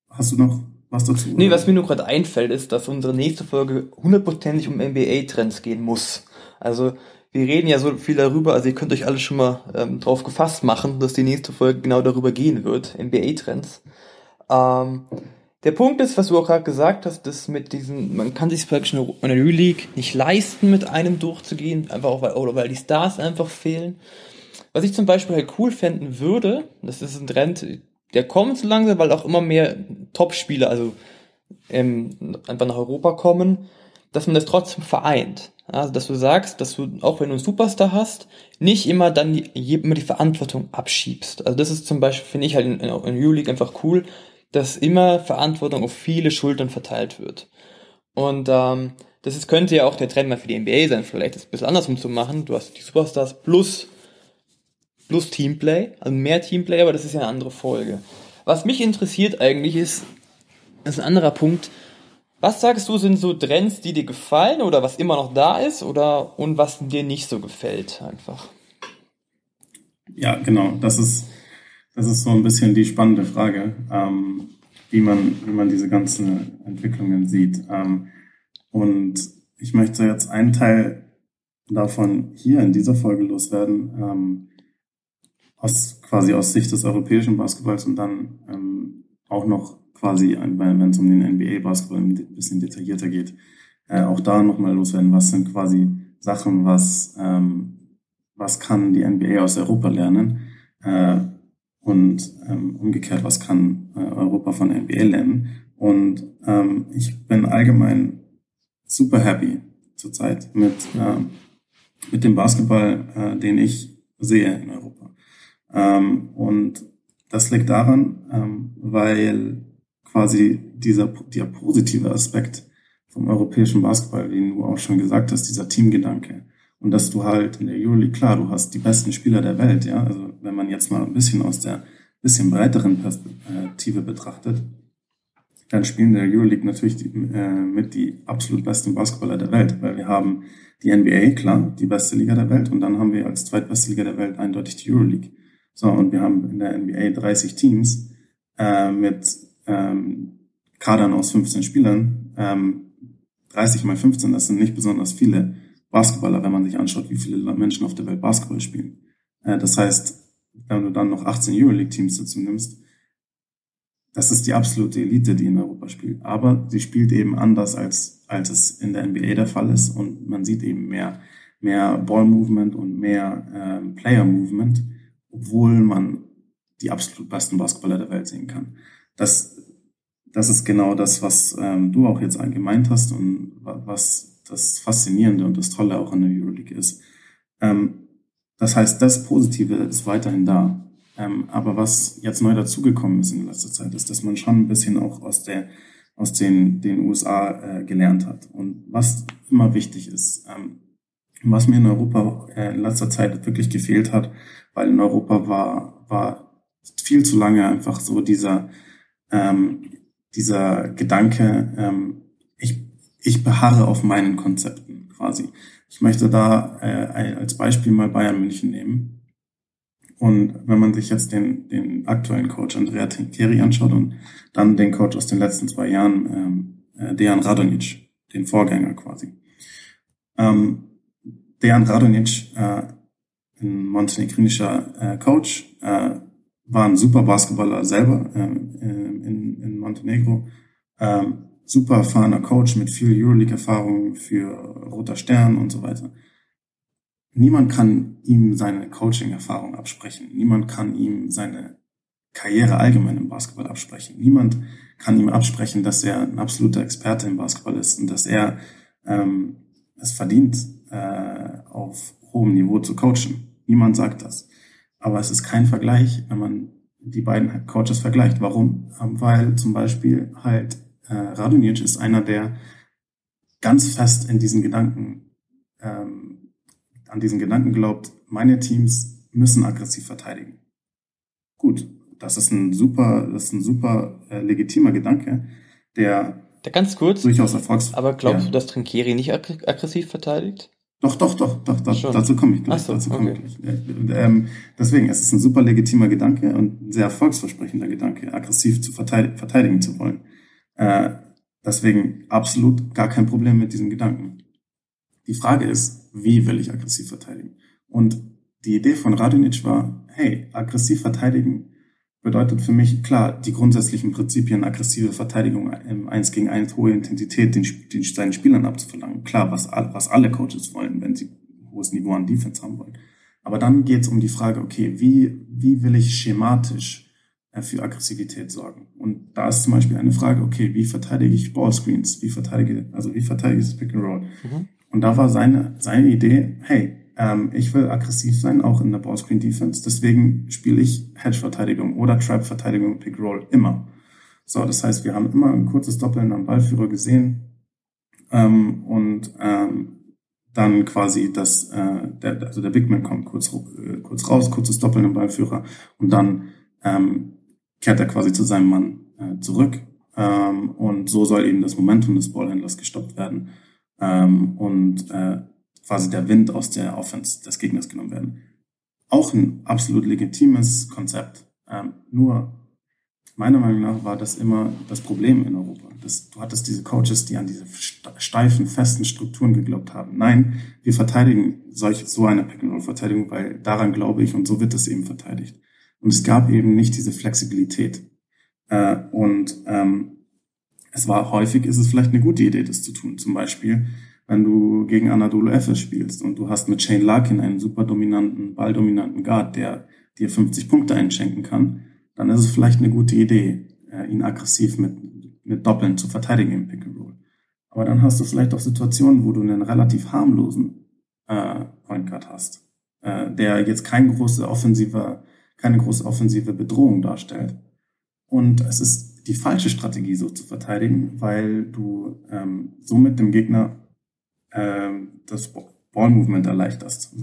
hast du noch was dazu? Nee, was mir nur gerade einfällt, ist, dass unsere nächste Folge hundertprozentig um NBA-Trends gehen muss. Also wir reden ja so viel darüber, also ihr könnt euch alle schon mal ähm, drauf gefasst machen, dass die nächste Folge genau darüber gehen wird, NBA-Trends. Ähm, der Punkt ist, was du auch gerade gesagt hast, dass mit diesen, man kann sich praktisch in der League nicht leisten, mit einem durchzugehen, einfach auch weil, oder weil die Stars einfach fehlen. Was ich zum Beispiel halt cool fänden würde, das ist ein Trend, der kommt so langsam, weil auch immer mehr Top-Spieler, also ähm, einfach nach Europa kommen, dass man das trotzdem vereint. Also, dass du sagst, dass du, auch wenn du einen Superstar hast, nicht immer dann die, immer die Verantwortung abschiebst. Also das ist zum Beispiel, finde ich halt in, in, in U-League einfach cool, dass immer Verantwortung auf viele Schultern verteilt wird. Und ähm, das ist, könnte ja auch der Trend mal für die NBA sein, vielleicht das ein bisschen andersrum zu machen. Du hast die Superstars plus, plus Teamplay, also mehr Teamplay, aber das ist ja eine andere Folge. Was mich interessiert eigentlich ist, das ist ein anderer Punkt. Was sagst du, sind so Trends, die dir gefallen oder was immer noch da ist oder und was dir nicht so gefällt einfach? Ja, genau. Das ist das ist so ein bisschen die spannende Frage, ähm, wie, man, wie man diese ganzen Entwicklungen sieht. Ähm, und ich möchte jetzt einen Teil davon hier in dieser Folge loswerden, ähm, aus, quasi aus Sicht des europäischen Basketballs und dann ähm, auch noch quasi, wenn es um den NBA-Basketball ein bisschen detaillierter geht, äh, auch da nochmal loswerden, was sind quasi Sachen, was, ähm, was kann die NBA aus Europa lernen. Äh, und ähm, umgekehrt, was kann äh, Europa von NBA lernen. Und ähm, ich bin allgemein super happy zurzeit mit, äh, mit dem Basketball, äh, den ich sehe in Europa. Ähm, und das liegt daran, ähm, weil quasi dieser, dieser positive Aspekt vom europäischen Basketball, den du auch schon gesagt hast, dieser Teamgedanke, und dass du halt in der Euroleague, klar, du hast die besten Spieler der Welt, ja. Also wenn man jetzt mal ein bisschen aus der bisschen breiteren Perspektive betrachtet, dann spielen der Euroleague natürlich die, äh, mit die absolut besten Basketballer der Welt, weil wir haben die NBA, klar, die beste Liga der Welt, und dann haben wir als zweitbeste Liga der Welt eindeutig die Euroleague. So, und wir haben in der NBA 30 Teams äh, mit ähm, Kadern aus 15 Spielern. Ähm, 30 mal 15, das sind nicht besonders viele Basketballer, wenn man sich anschaut, wie viele Menschen auf der Welt Basketball spielen. Äh, das heißt, wenn du dann noch 18 Euroleague-Teams dazu nimmst, das ist die absolute Elite, die in Europa spielt. Aber sie spielt eben anders, als, als es in der NBA der Fall ist. Und man sieht eben mehr, mehr Ball-Movement und mehr ähm, Player-Movement, obwohl man die absolut besten Basketballer der Welt sehen kann. Das, das ist genau das, was ähm, du auch jetzt gemeint hast und was das Faszinierende und das Tolle auch an der Euroleague ist. Ähm, das heißt, das Positive ist weiterhin da. Ähm, aber was jetzt neu dazugekommen ist in letzter Zeit, ist, dass man schon ein bisschen auch aus der aus den, den USA äh, gelernt hat. Und was immer wichtig ist, ähm, was mir in Europa äh, in letzter Zeit wirklich gefehlt hat, weil in Europa war, war viel zu lange einfach so dieser, ähm, dieser Gedanke, ähm, ich, ich beharre auf meinen Konzepten quasi. Ich möchte da äh, als Beispiel mal Bayern München nehmen. Und wenn man sich jetzt den, den aktuellen Coach Andrea Tinkeri anschaut und dann den Coach aus den letzten zwei Jahren, ähm, äh, Dejan Radonic, den Vorgänger quasi. Ähm, Dejan Radonic, äh, ein montenegrinischer äh, Coach, äh, war ein super Basketballer selber äh, in, in Montenegro. Ähm, super erfahrener Coach mit viel Euroleague-Erfahrung für Roter Stern und so weiter niemand kann ihm seine Coaching-Erfahrung absprechen. Niemand kann ihm seine Karriere allgemein im Basketball absprechen. Niemand kann ihm absprechen, dass er ein absoluter Experte im Basketball ist und dass er ähm, es verdient, äh, auf hohem Niveau zu coachen. Niemand sagt das. Aber es ist kein Vergleich, wenn man die beiden Coaches vergleicht. Warum? Weil zum Beispiel halt äh, Radunic ist einer, der ganz fest in diesen Gedanken ähm, an diesen Gedanken glaubt, meine Teams müssen aggressiv verteidigen. Gut, das ist ein super, das ist ein super äh, legitimer Gedanke, der da ganz kurz, durchaus Erfolgs. Aber glaubst ja. du, dass Trinkieri nicht ag aggressiv verteidigt? Doch, doch, doch, doch, doch dazu komme ich gleich. So, dazu komme okay. ich gleich. Ähm, deswegen, es ist ein super legitimer Gedanke und ein sehr erfolgsversprechender Gedanke, aggressiv zu verteidigen, verteidigen zu wollen. Äh, deswegen absolut gar kein Problem mit diesem Gedanken. Die Frage ist, wie will ich aggressiv verteidigen? Und die Idee von Radinic war, hey, aggressiv verteidigen bedeutet für mich klar die grundsätzlichen Prinzipien aggressive Verteidigung im 1 gegen 1 hohe Intensität den, den seinen Spielern abzuverlangen. Klar, was, was alle Coaches wollen, wenn sie hohes Niveau an Defense haben wollen. Aber dann geht es um die Frage, okay, wie, wie will ich schematisch für Aggressivität sorgen? Und da ist zum Beispiel eine Frage, okay, wie verteidige ich Ballscreens? Wie verteidige, also wie verteidige ich das Pick and Roll? Mhm. Und da war seine, seine Idee, hey, ähm, ich will aggressiv sein, auch in der Ballscreen Defense. Deswegen spiele ich Hedge-Verteidigung oder Trap-Verteidigung Pick Roll immer. So, das heißt, wir haben immer ein kurzes Doppeln am Ballführer gesehen ähm, und ähm, dann quasi das, äh, der, also der Big Man kommt kurz, äh, kurz raus, kurzes Doppeln am Ballführer und dann ähm, kehrt er quasi zu seinem Mann äh, zurück ähm, und so soll eben das Momentum des Ballhändlers gestoppt werden ähm, und äh, quasi der Wind aus der Offense des Gegners genommen werden. Auch ein absolut legitimes Konzept. Ähm, nur meiner Meinung nach war das immer das Problem in Europa. Das, du hattest diese Coaches, die an diese steifen, festen Strukturen geglaubt haben. Nein, wir verteidigen solch, so eine Pick-and-Roll-Verteidigung, weil daran glaube ich und so wird es eben verteidigt. Und es gab eben nicht diese Flexibilität. Äh, und ähm, es war häufig, ist es vielleicht eine gute Idee, das zu tun. Zum Beispiel, wenn du gegen Anadolu Efes spielst und du hast mit Shane Larkin einen super dominanten, balldominanten Guard, der dir 50 Punkte einschenken kann, dann ist es vielleicht eine gute Idee, äh, ihn aggressiv mit, mit Doppeln zu verteidigen im Pick and Roll. Aber dann hast du vielleicht auch Situationen, wo du einen relativ harmlosen äh, Point Guard hast, äh, der jetzt keine große offensive, keine große offensive Bedrohung darstellt. Und es ist die falsche Strategie so zu verteidigen, weil du ähm, somit dem Gegner ähm, das Ball-Movement erleichterst.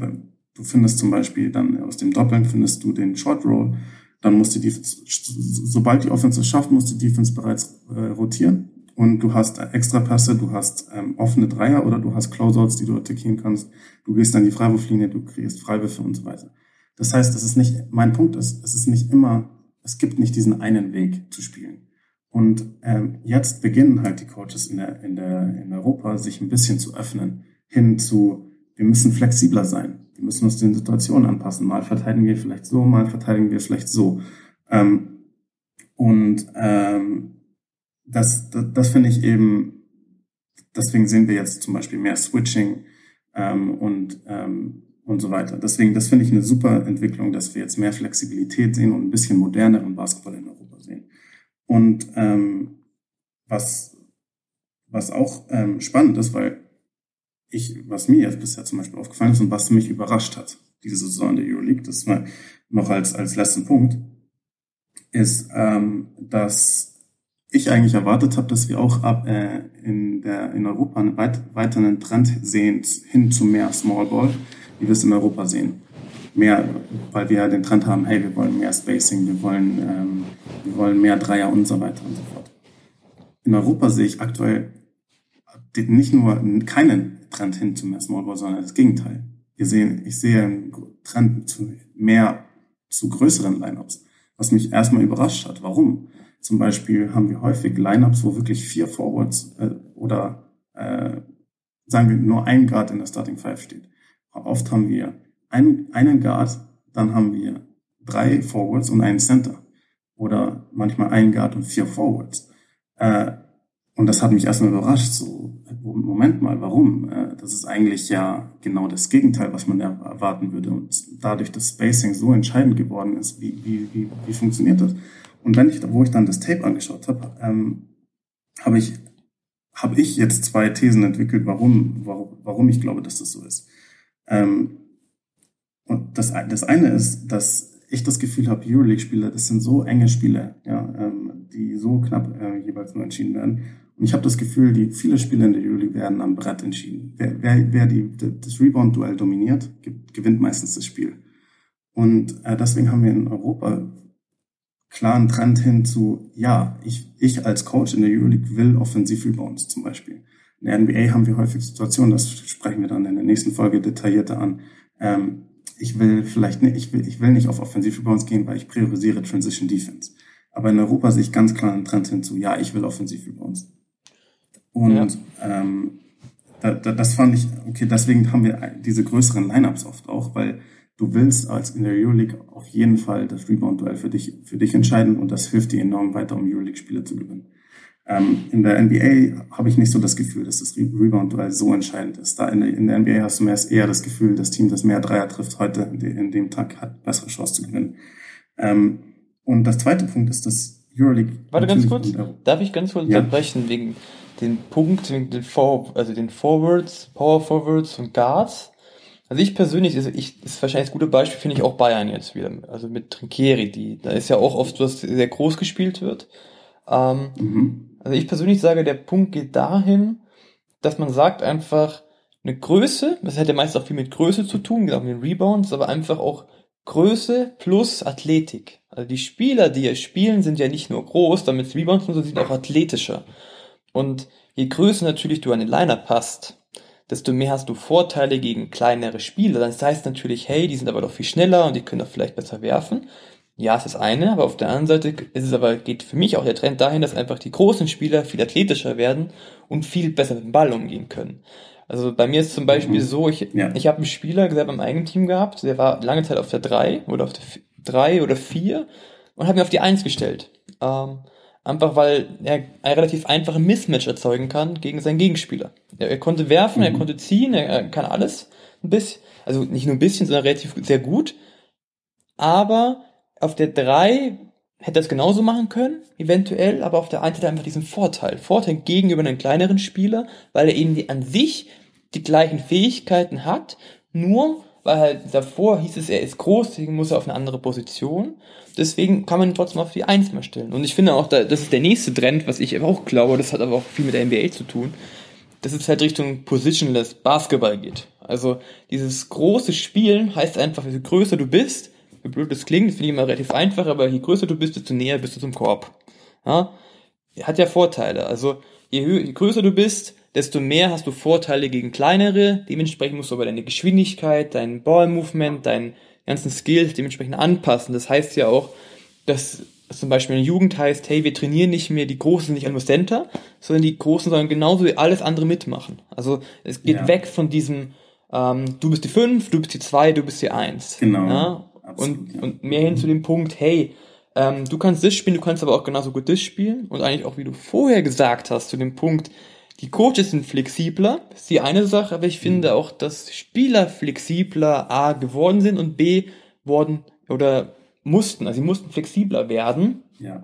Du findest zum Beispiel dann aus dem Doppeln findest du den Short Roll dann muss die Defense, sobald die Offense es schafft, muss die Defense bereits äh, rotieren und du hast extra Pässe, du hast ähm, offene Dreier oder du hast Closeouts, die du attackieren kannst. Du gehst an die Freiwurflinie, du kriegst Freiwürfe und so weiter. Das heißt, es ist nicht, mein Punkt ist, es ist nicht immer, es gibt nicht diesen einen Weg zu spielen. Und ähm, jetzt beginnen halt die Coaches in, der, in, der, in Europa sich ein bisschen zu öffnen hin zu, wir müssen flexibler sein. Wir müssen uns den Situationen anpassen. Mal verteidigen wir vielleicht so, mal verteidigen wir vielleicht so. Ähm, und ähm, das, das, das finde ich eben, deswegen sehen wir jetzt zum Beispiel mehr Switching ähm, und, ähm, und so weiter. Deswegen, das finde ich eine super Entwicklung, dass wir jetzt mehr Flexibilität sehen und ein bisschen moderneren Basketball in Europa sehen. Und ähm, was, was auch ähm, spannend ist, weil ich, was mir jetzt bisher zum Beispiel aufgefallen ist und was mich überrascht hat, diese Saison der Euroleague, das mal noch als, als letzten Punkt, ist, ähm, dass ich eigentlich erwartet habe, dass wir auch ab äh, in, der, in Europa einen weit, weiteren Trend sehen hin zu mehr Small Ball, wie wir es in Europa sehen. Mehr, weil wir den Trend haben, hey, wir wollen mehr Spacing, wir wollen, ähm, wir wollen mehr Dreier und so weiter und so fort. In Europa sehe ich aktuell nicht nur keinen Trend hin zu mehr Small Ball, sondern das Gegenteil. Wir sehen, ich sehe einen Trend zu mehr, zu größeren Lineups, was mich erstmal überrascht hat. Warum? Zum Beispiel haben wir häufig Lineups, wo wirklich vier Forwards äh, oder äh, sagen wir nur ein Guard in der Starting Five steht. Oft haben wir einen, einen Guard, dann haben wir drei Forwards und einen Center. Oder manchmal ein Guard und vier Forwards. Äh, und das hat mich erstmal überrascht. So, Moment mal, warum? Äh, das ist eigentlich ja genau das Gegenteil, was man erwarten würde. Und dadurch, dass Spacing so entscheidend geworden ist, wie, wie, wie, wie funktioniert das? Und wenn ich, wo ich dann das Tape angeschaut habe, ähm, habe ich, habe ich jetzt zwei Thesen entwickelt, warum, warum, warum ich glaube, dass das so ist. Ähm, und das, das eine ist, dass ich das Gefühl habe, Euroleague-Spieler, das sind so enge Spiele, ja, ähm, die so knapp äh, jeweils nur entschieden werden. Und ich habe das Gefühl, die viele Spiele in der Euroleague werden am Brett entschieden. Wer, wer, wer die, das Rebound-Duell dominiert, gewinnt meistens das Spiel. Und äh, deswegen haben wir in Europa klaren Trend hin zu, ja, ich, ich als Coach in der Euroleague will Offensiv-Rebounds zum Beispiel. In der NBA haben wir häufig Situationen, das sprechen wir dann in der nächsten Folge detaillierter an. Ähm, ich will vielleicht nicht, ich will, ich will nicht auf Offensiv-Rebounds gehen, weil ich priorisiere Transition Defense. Aber in Europa sehe ich ganz klar einen Trend hin zu, ja, ich will Offensiv-Rebounds. Und ja. ähm, da, da, das fand ich, okay, deswegen haben wir diese größeren Lineups oft auch, weil du willst als in der Euroleague auf jeden Fall das Rebound-Duell für dich, für dich entscheiden und das hilft dir enorm weiter, um Euroleague-Spiele zu gewinnen. Ähm, in der NBA habe ich nicht so das Gefühl, dass das Rebound-Duell so entscheidend ist. Da in der, NBA hast du mehr, eher das Gefühl, das Team, das mehr Dreier trifft heute, in dem Tag hat bessere Chance zu gewinnen. Ähm, und das zweite Punkt ist, dass Euroleague. Warte ganz kurz. Darf ich ganz kurz ja. unterbrechen wegen den Punkt, wegen den, For also den Forwards, Power Forwards und Guards? Also ich persönlich, also ich, das ist wahrscheinlich das gute Beispiel, finde ich auch Bayern jetzt wieder. Also mit Trinkieri, die, da ist ja auch oft so, dass sehr groß gespielt wird. Ähm, mhm. Also ich persönlich sage, der Punkt geht dahin, dass man sagt einfach, eine Größe, das ja meist auch viel mit Größe zu tun, genau mit den Rebounds, aber einfach auch Größe plus Athletik. Also die Spieler, die hier spielen, sind ja nicht nur groß, damit Rebounds und so sind auch athletischer. Und je größer natürlich du an den Liner passt, desto mehr hast du Vorteile gegen kleinere Spieler. Das heißt natürlich, hey, die sind aber doch viel schneller und die können doch vielleicht besser werfen. Ja, es ist eine, aber auf der anderen Seite ist es aber, geht für mich auch der Trend dahin, dass einfach die großen Spieler viel athletischer werden und viel besser mit dem Ball umgehen können. Also bei mir ist zum Beispiel mhm. so, ich, ja. ich habe einen Spieler selber im eigenen Team gehabt, der war lange Zeit auf der 3 oder auf der 3 oder 4 und habe ihn auf die 1 gestellt. Ähm, Einfach weil er einen relativ einfachen Mismatch erzeugen kann gegen seinen Gegenspieler. Er, er konnte werfen, mhm. er konnte ziehen, er, er, kann alles ein bisschen, also nicht nur ein bisschen, sondern relativ sehr gut. Aber auf der 3 hätte er es genauso machen können, eventuell, aber auf der 1 hat er einfach diesen Vorteil. Vorteil gegenüber einem kleineren Spieler, weil er eben die, an sich die gleichen Fähigkeiten hat, nur weil halt davor hieß es, er ist groß, deswegen muss er auf eine andere Position. Deswegen kann man ihn trotzdem auf die Eins mal stellen. Und ich finde auch, das ist der nächste Trend, was ich auch glaube, das hat aber auch viel mit der NBA zu tun, dass es halt Richtung Positionless Basketball geht. Also dieses große Spielen heißt einfach, je größer du bist, wie blöd das klingt, finde ich immer relativ einfach, aber je größer du bist, desto näher bist du zum Korb. Ja? Hat ja Vorteile. Also je, je größer du bist, desto mehr hast du Vorteile gegen kleinere. Dementsprechend musst du aber deine Geschwindigkeit, dein Ball-Movement, deinen ganzen Skills dementsprechend anpassen. Das heißt ja auch, dass zum Beispiel in der Jugend heißt, hey, wir trainieren nicht mehr die Großen nicht nur Center, sondern die Großen sollen genauso wie alles andere mitmachen. Also es geht ja. weg von diesem, ähm, du bist die fünf, du bist die zwei, du bist die eins. Genau. Ja? Absolut, und, ja. und mehr hin zu dem Punkt, hey, ähm, du kannst das spielen, du kannst aber auch genauso gut das spielen. Und eigentlich auch, wie du vorher gesagt hast, zu dem Punkt, die Coaches sind flexibler, ist die eine Sache, aber ich finde mhm. auch, dass Spieler flexibler A geworden sind und B worden oder mussten, also sie mussten flexibler werden. Ja.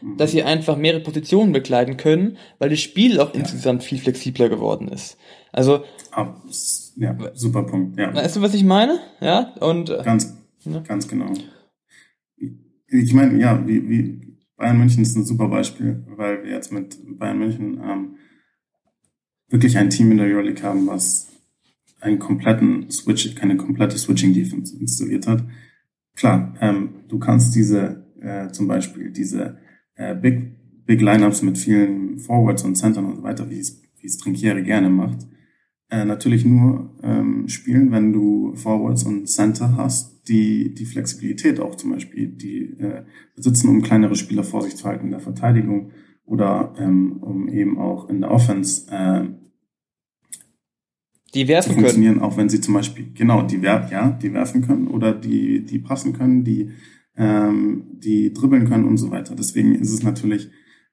Mhm. Dass sie einfach mehrere Positionen bekleiden können, weil das Spiel auch ja. insgesamt viel flexibler geworden ist. Also. Ja, super Punkt, ja. Weißt du, was ich meine? Ja, und. Äh, ganz, ja. ganz genau. Ich meine, ja, wie, wie Bayern München ist ein super Beispiel, weil wir jetzt mit Bayern München ähm, wirklich ein Team in der Euroleague haben, was einen kompletten Switch, keine komplette Switching Defense installiert hat. Klar, ähm, du kannst diese, äh, zum Beispiel diese äh, Big, Big Lineups mit vielen Forwards und Centern und so weiter, wie es, wie es Trinkiere gerne macht, äh, natürlich nur ähm, spielen, wenn du Forwards und Center hast, die die Flexibilität auch zum Beispiel, die äh, besitzen, um kleinere Spieler vor sich zu halten in der Verteidigung oder ähm, um eben auch in der Offense äh, die werfen funktionieren, können. auch wenn sie zum Beispiel, genau, die werfen, ja, die werfen können oder die, die passen können, die, ähm, die dribbeln können und so weiter. Deswegen ist es natürlich,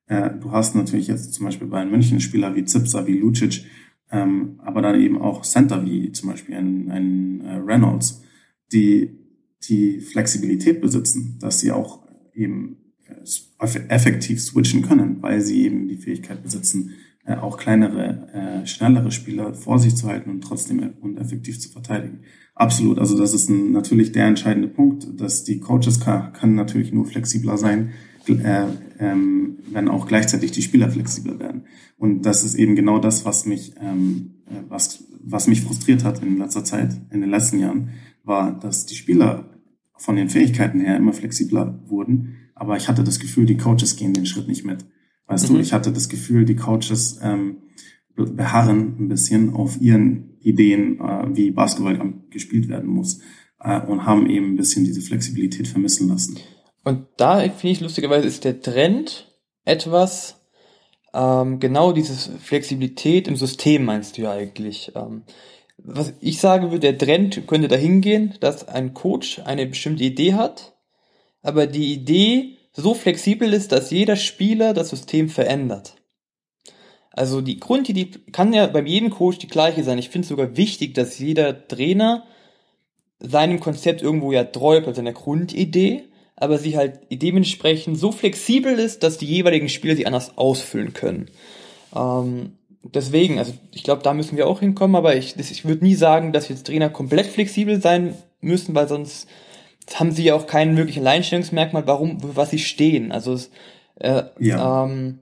äh, du hast natürlich jetzt zum Beispiel bei München Spieler wie Zipser, wie Lucic, ähm, aber dann eben auch Center wie zum Beispiel ein, ein äh, Reynolds, die die Flexibilität besitzen, dass sie auch eben äh, effektiv switchen können, weil sie eben die Fähigkeit besitzen, äh, auch kleinere, äh, schnellere Spieler vor sich zu halten und trotzdem und effektiv zu verteidigen. Absolut. Also das ist ein, natürlich der entscheidende Punkt, dass die Coaches kann, können natürlich nur flexibler sein, äh, ähm, wenn auch gleichzeitig die Spieler flexibler werden. Und das ist eben genau das, was mich, ähm, äh, was, was mich frustriert hat in letzter Zeit, in den letzten Jahren, war, dass die Spieler von den Fähigkeiten her immer flexibler wurden, aber ich hatte das Gefühl, die Coaches gehen den Schritt nicht mit. Weißt mhm. du, ich hatte das Gefühl, die Coaches ähm, beharren ein bisschen auf ihren Ideen, äh, wie Basketball gespielt werden muss äh, und haben eben ein bisschen diese Flexibilität vermissen lassen. Und da finde ich lustigerweise ist der Trend etwas, ähm, genau dieses Flexibilität im System meinst du ja eigentlich. Ähm, was ich sage würde, der Trend könnte dahin gehen, dass ein Coach eine bestimmte Idee hat, aber die Idee so flexibel ist, dass jeder Spieler das System verändert. Also die Grundidee kann ja bei jedem Coach die gleiche sein. Ich finde es sogar wichtig, dass jeder Trainer seinem Konzept irgendwo ja treu bleibt, seiner Grundidee, aber sie halt dementsprechend so flexibel ist, dass die jeweiligen Spieler sie anders ausfüllen können. Ähm, deswegen, also ich glaube, da müssen wir auch hinkommen, aber ich, ich würde nie sagen, dass jetzt Trainer komplett flexibel sein müssen, weil sonst haben sie ja auch keinen wirklichen Alleinstellungsmerkmal, warum, was sie stehen. Also es, äh, ja. ähm,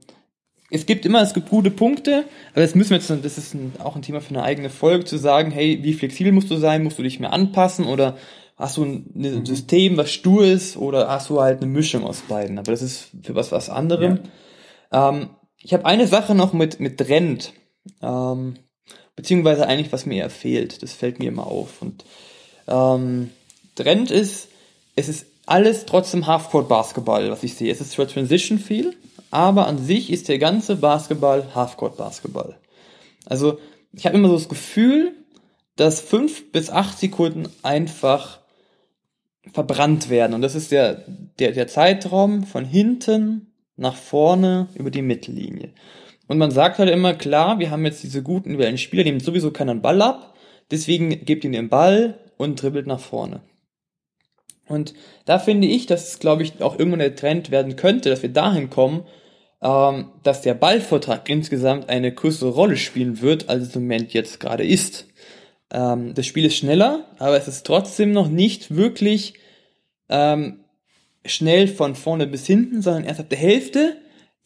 es gibt immer, es gibt gute Punkte, aber das müssen wir jetzt, das ist ein, auch ein Thema für eine eigene Folge, zu sagen, hey, wie flexibel musst du sein, musst du dich mehr anpassen oder hast du ein, ein mhm. System, was stur ist oder hast du halt eine Mischung aus beiden. Aber das ist für was was anderem. Ja. Ähm, ich habe eine Sache noch mit, mit Trend, ähm, beziehungsweise eigentlich, was mir eher fehlt. Das fällt mir immer auf. Und ähm, Trend ist, es ist alles trotzdem Halfcourt-Basketball, was ich sehe. Es ist zwar Transition viel, aber an sich ist der ganze Basketball Halfcourt-Basketball. Also ich habe immer so das Gefühl, dass fünf bis acht Sekunden einfach verbrannt werden. Und das ist der, der, der Zeitraum von hinten nach vorne über die Mittellinie. Und man sagt halt immer, klar, wir haben jetzt diese guten wählen Spieler, die nehmen sowieso keinen Ball ab, deswegen gebt ihnen den Ball und dribbelt nach vorne. Und da finde ich, dass es, glaube ich, auch irgendwann der Trend werden könnte, dass wir dahin kommen, ähm, dass der Ballvortrag insgesamt eine größere Rolle spielen wird, als es im Moment jetzt gerade ist. Ähm, das Spiel ist schneller, aber es ist trotzdem noch nicht wirklich ähm, schnell von vorne bis hinten, sondern erst ab der Hälfte.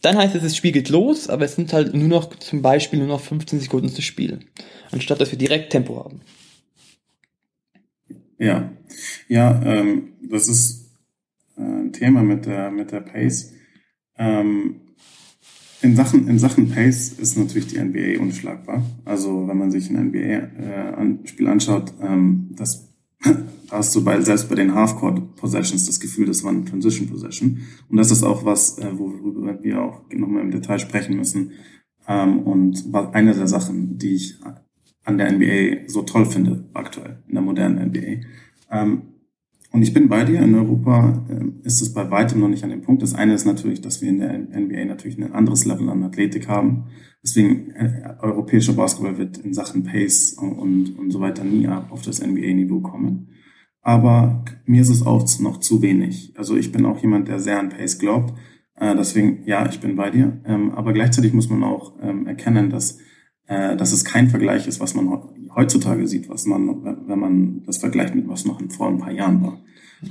Dann heißt es, das Spiel geht los, aber es sind halt nur noch zum Beispiel nur noch 15 Sekunden zu spielen, anstatt dass wir direkt Tempo haben. Ja, ja, ähm, das ist äh, ein Thema mit der mit der Pace. Ähm, in Sachen, in Sachen Pace ist natürlich die NBA unschlagbar. Also wenn man sich ein NBA-Spiel äh, anschaut, ähm, das da hast du bei, selbst bei den Half-Court Possessions das Gefühl, das war eine Transition Possession. Und das ist auch was, äh, worüber wir auch nochmal im Detail sprechen müssen. Ähm, und war eine der Sachen, die ich an der NBA so toll finde, aktuell, in der modernen NBA. Ähm, und ich bin bei dir, in Europa äh, ist es bei weitem noch nicht an dem Punkt. Das eine ist natürlich, dass wir in der NBA natürlich ein anderes Level an Athletik haben. Deswegen, äh, europäischer Basketball wird in Sachen Pace und, und so weiter nie auf das NBA-Niveau kommen. Aber mir ist es auch noch zu wenig. Also ich bin auch jemand, der sehr an Pace glaubt. Äh, deswegen, ja, ich bin bei dir. Ähm, aber gleichzeitig muss man auch ähm, erkennen, dass, äh, dass es kein Vergleich ist, was man heutzutage sieht, was man, wenn man das vergleicht mit was noch vor ein paar Jahren war.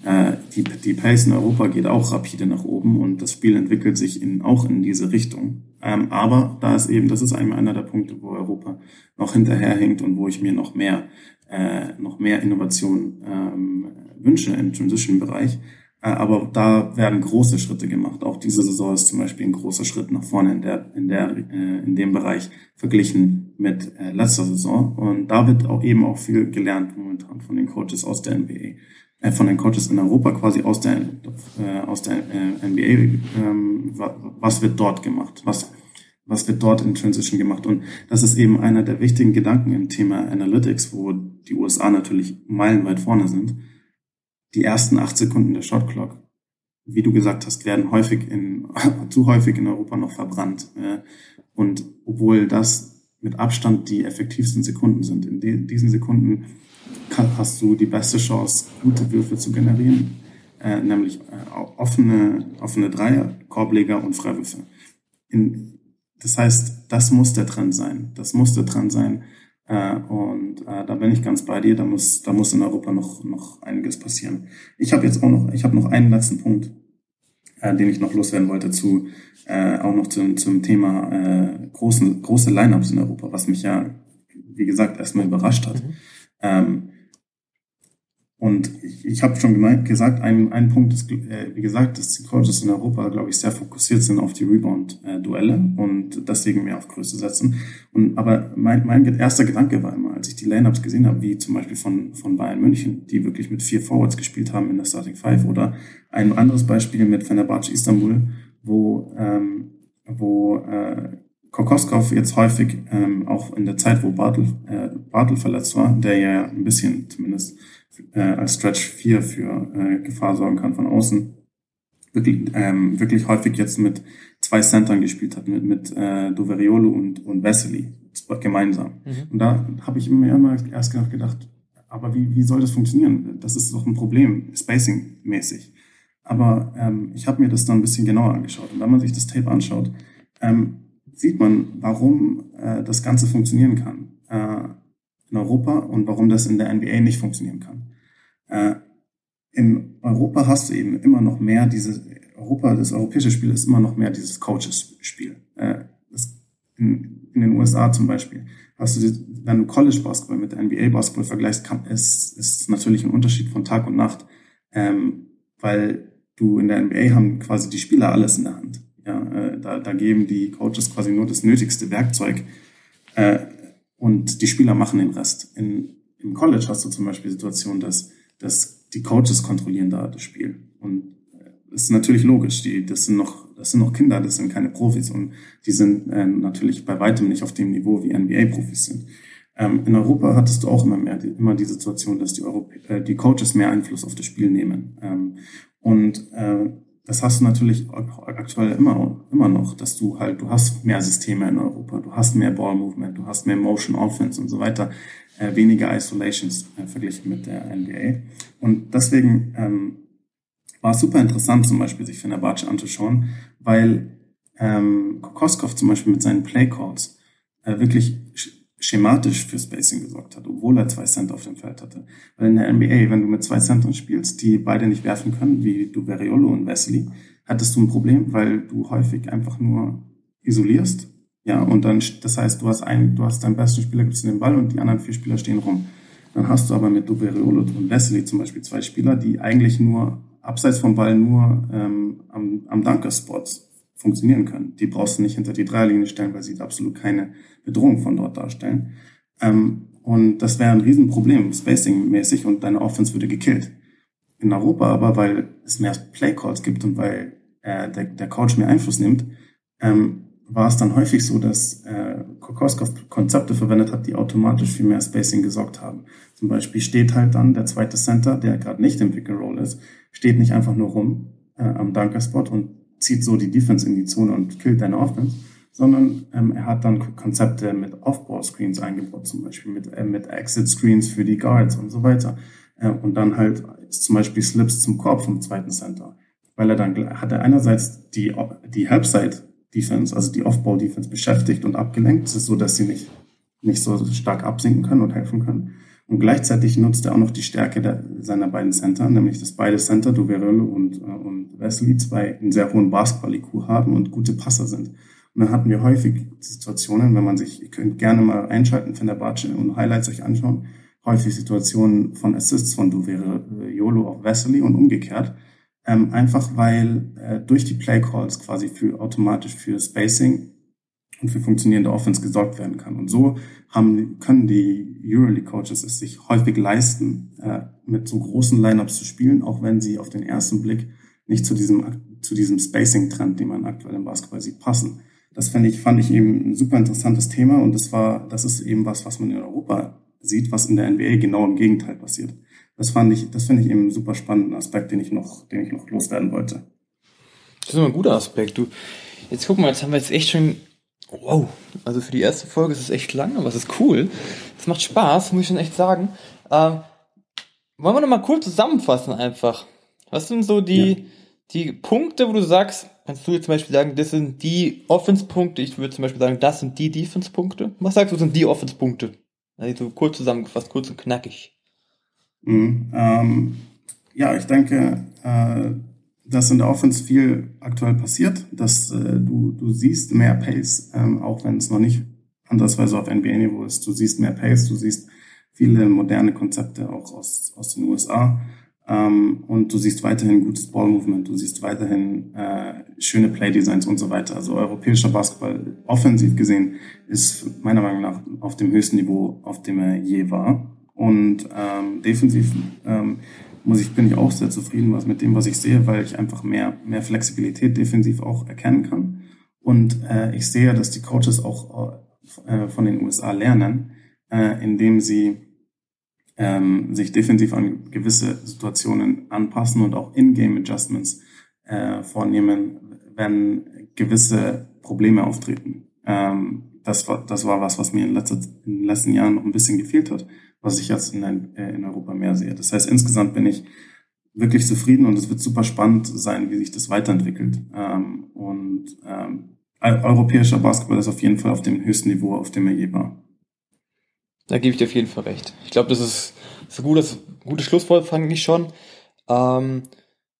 Äh, die, die Pace in Europa geht auch rapide nach oben und das Spiel entwickelt sich in, auch in diese Richtung. Ähm, aber da ist eben, das ist einmal einer der Punkte, wo Europa noch hinterherhinkt und wo ich mir noch mehr, äh, noch mehr Innovation ähm, wünsche im Transition-Bereich. Äh, aber da werden große Schritte gemacht. Auch diese Saison ist zum Beispiel ein großer Schritt nach vorne in der, in der, äh, in dem Bereich verglichen mit äh, letzter Saison. Und da wird auch eben auch viel gelernt momentan von den Coaches aus der NBA, äh, von den Coaches in Europa quasi aus der, äh, aus der äh, NBA. Ähm, was wird dort gemacht? Was, was wird dort in Transition gemacht? Und das ist eben einer der wichtigen Gedanken im Thema Analytics, wo die USA natürlich meilenweit vorne sind die ersten acht Sekunden der Shot Clock, wie du gesagt hast, werden häufig in, zu häufig in Europa noch verbrannt. Und obwohl das mit Abstand die effektivsten Sekunden sind, in diesen Sekunden hast du die beste Chance, gute Würfe zu generieren, äh, nämlich äh, offene, offene Dreier, Korbleger und Freiwürfe. In, das heißt, das muss der Trend sein. Das muss der Trend sein, äh, und äh, da bin ich ganz bei dir. Da muss, da muss in Europa noch, noch einiges passieren. Ich habe jetzt auch noch, ich habe noch einen letzten Punkt, äh, den ich noch loswerden wollte zu, äh, auch noch zum, zum Thema äh, großen, große Lineups in Europa, was mich ja, wie gesagt, erstmal überrascht hat. Mhm. Ähm, und ich, ich habe schon gemeint, gesagt, ein, ein Punkt ist, äh, wie gesagt, dass die Coaches in Europa, glaube ich, sehr fokussiert sind auf die Rebound-Duelle und deswegen mehr auf Größe setzen. Und, aber mein, mein erster Gedanke war immer, als ich die Line-Ups gesehen habe, wie zum Beispiel von, von Bayern München, die wirklich mit vier Forwards gespielt haben in der Starting Five oder ein anderes Beispiel mit Fenerbahce Istanbul, wo, ähm, wo äh, Kokoskov jetzt häufig ähm, auch in der Zeit, wo Bartel, äh, Bartel verletzt war, der ja ein bisschen zumindest äh, als Stretch 4 für äh, Gefahr sorgen kann von außen, wirklich, ähm, wirklich häufig jetzt mit zwei Centern gespielt hat, mit, mit äh, Doveriolo und, und Vesely gemeinsam. Mhm. Und da habe ich immer erst gedacht, aber wie, wie soll das funktionieren? Das ist doch ein Problem, spacing-mäßig. Aber ähm, ich habe mir das dann ein bisschen genauer angeschaut. Und wenn man sich das Tape anschaut, ähm, sieht man, warum äh, das Ganze funktionieren kann äh, in Europa und warum das in der NBA nicht funktionieren kann. Äh, in Europa hast du eben immer noch mehr diese, Europa, das europäische Spiel ist immer noch mehr dieses Coaches-Spiel. Äh, in, in, den USA zum Beispiel hast du, wenn du College-Basketball mit NBA-Basketball vergleichst, kann, ist, ist natürlich ein Unterschied von Tag und Nacht, ähm, weil du in der NBA haben quasi die Spieler alles in der Hand. Ja, äh, da, da geben die Coaches quasi nur das nötigste Werkzeug äh, und die Spieler machen den Rest. In, Im College hast du zum Beispiel Situationen, dass dass die Coaches kontrollieren da das Spiel. Und das ist natürlich logisch. Die, das sind noch, das sind noch Kinder, das sind keine Profis und die sind äh, natürlich bei weitem nicht auf dem Niveau wie NBA-Profis sind. Ähm, in Europa hattest du auch immer mehr, die, immer die Situation, dass die, Europä äh, die Coaches mehr Einfluss auf das Spiel nehmen. Ähm, und äh, das hast du natürlich aktuell immer, immer noch, dass du halt, du hast mehr Systeme in Europa, du hast mehr Ball Movement, du hast mehr Motion Offense und so weiter äh, weniger Isolations äh, verglichen mit der NBA. Und deswegen ähm, war es super interessant, zum Beispiel sich Fenerbahce anzuschauen, weil ähm, Kokoskov zum Beispiel mit seinen Playcalls äh, wirklich schematisch für Spacing gesorgt hat, obwohl er zwei Center auf dem Feld hatte. Weil in der NBA, wenn du mit zwei Centern spielst, die beide nicht werfen können, wie du Veriolo und Wesley, hattest du ein Problem, weil du häufig einfach nur isolierst ja, und dann, das heißt, du hast einen, du hast deinen besten Spieler, gibst den Ball und die anderen vier Spieler stehen rum. Dann hast du aber mit Doveriolo und Wesley zum Beispiel zwei Spieler, die eigentlich nur abseits vom Ball nur ähm, am, am Dunker-Spot funktionieren können. Die brauchst du nicht hinter die Dreierlinie stellen, weil sie absolut keine Bedrohung von dort darstellen. Ähm, und das wäre ein Riesenproblem, spacing-mäßig, und deine Offense würde gekillt. In Europa aber, weil es mehr Playcalls gibt und weil äh, der, der Coach mehr Einfluss nimmt, ähm, war es dann häufig so, dass äh, Kokoskov Konzepte verwendet hat, die automatisch für mehr Spacing gesorgt haben. Zum Beispiel steht halt dann der zweite Center, der gerade nicht im Pick and Roll ist, steht nicht einfach nur rum äh, am Dunker-Spot und zieht so die Defense in die Zone und killt deine Offense, sondern ähm, er hat dann Konzepte mit Off-Ball-Screens eingebaut, zum Beispiel mit, äh, mit Exit-Screens für die Guards und so weiter. Äh, und dann halt zum Beispiel Slips zum Korb vom zweiten Center. Weil er dann hat er einerseits die, die Helpside Defense, also die Off-Ball Defense beschäftigt und abgelenkt. So, dass sie nicht, nicht so stark absinken können und helfen können. Und gleichzeitig nutzt er auch noch die Stärke der, seiner beiden Center, nämlich dass beide Center, Duverello und, äh, und Wesley, zwei einen sehr hohen Basketball-IQ haben und gute Passer sind. Und dann hatten wir häufig Situationen, wenn man sich, ihr könnt gerne mal einschalten von der Batsche und Highlights euch anschauen, häufig Situationen von Assists von Duverello auf Wesley und umgekehrt, ähm, einfach weil äh, durch die Play Calls quasi für automatisch für Spacing und für funktionierende Offense gesorgt werden kann. Und so haben, können die Euroleague Coaches es sich häufig leisten, äh, mit so großen Lineups zu spielen, auch wenn sie auf den ersten Blick nicht zu diesem, zu diesem Spacing-Trend, den man aktuell im Basketball sieht, passen. Das fand ich, fand ich eben ein super interessantes Thema und das war, das ist eben was, was man in Europa sieht, was in der NBA genau im Gegenteil passiert. Das fand ich, das finde ich eben einen super spannenden Aspekt, den ich noch, den ich noch loswerden wollte. Das ist immer ein guter Aspekt. Du, jetzt guck mal, jetzt haben wir jetzt echt schon, wow, also für die erste Folge ist es echt lang, aber es ist cool. Es macht Spaß, muss ich schon echt sagen. Ähm, wollen wir noch mal kurz zusammenfassen einfach? Was sind so die, ja. die Punkte, wo du sagst, kannst du jetzt zum Beispiel sagen, das sind die Offense-Punkte, ich würde zum Beispiel sagen, das sind die Defense-Punkte. Was sagst du, sind die Offense-Punkte? Also kurz zusammengefasst, kurz und knackig. Mhm. Ähm, ja, ich denke, äh, dass in der Offense viel aktuell passiert, dass äh, du, du siehst mehr Pace, ähm, auch wenn es noch nicht andersweise auf NBA-Niveau ist. Du siehst mehr Pace, du siehst viele moderne Konzepte auch aus, aus den USA. Ähm, und du siehst weiterhin gutes Ball-Movement, du siehst weiterhin äh, schöne Play-Designs und so weiter. Also europäischer Basketball, offensiv gesehen, ist meiner Meinung nach auf dem höchsten Niveau, auf dem er je war. Und ähm, defensiv ähm, muss ich, bin ich auch sehr zufrieden was mit dem, was ich sehe, weil ich einfach mehr, mehr Flexibilität defensiv auch erkennen kann. Und äh, ich sehe, dass die Coaches auch äh, von den USA lernen, äh, indem sie ähm, sich defensiv an gewisse Situationen anpassen und auch In-Game-Adjustments äh, vornehmen, wenn gewisse Probleme auftreten. Ähm, das war, das war was, was mir in, letzter, in den letzten Jahren noch ein bisschen gefehlt hat was ich jetzt in, äh, in Europa mehr sehe. Das heißt, insgesamt bin ich wirklich zufrieden und es wird super spannend sein, wie sich das weiterentwickelt. Ähm, und ähm, europäischer Basketball ist auf jeden Fall auf dem höchsten Niveau, auf dem er je war. Da gebe ich dir auf jeden Fall recht. Ich glaube, das ist, das ist ein gutes, gutes Schlusswort, fand ich schon. Ähm,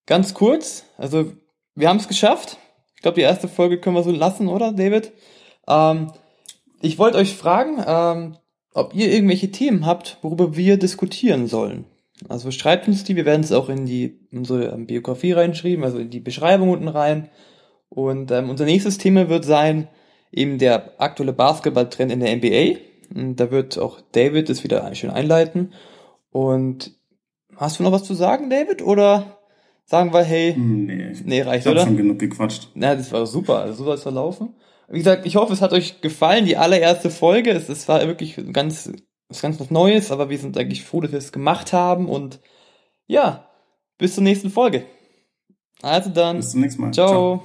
ganz kurz, also wir haben es geschafft. Ich glaube, die erste Folge können wir so lassen, oder, David? Ähm, ich wollte euch fragen, ähm, ob ihr irgendwelche Themen habt, worüber wir diskutieren sollen. Also schreibt uns die, wir werden es auch in die unsere ähm, Biografie reinschreiben, also in die Beschreibung unten rein. Und ähm, unser nächstes Thema wird sein eben der aktuelle Basketballtrend in der NBA. Und da wird auch David das wieder schön einleiten. Und hast du noch was zu sagen, David? Oder sagen wir, hey, nee, nee reicht, ich oder? schon genug gequatscht. Ja, das war super. Also so soll es verlaufen. Wie gesagt, ich hoffe, es hat euch gefallen, die allererste Folge. Es, es war wirklich ganz, ganz was Neues, aber wir sind eigentlich froh, dass wir es gemacht haben und ja, bis zur nächsten Folge. Also dann. Bis zum nächsten Mal. Ciao. Ciao.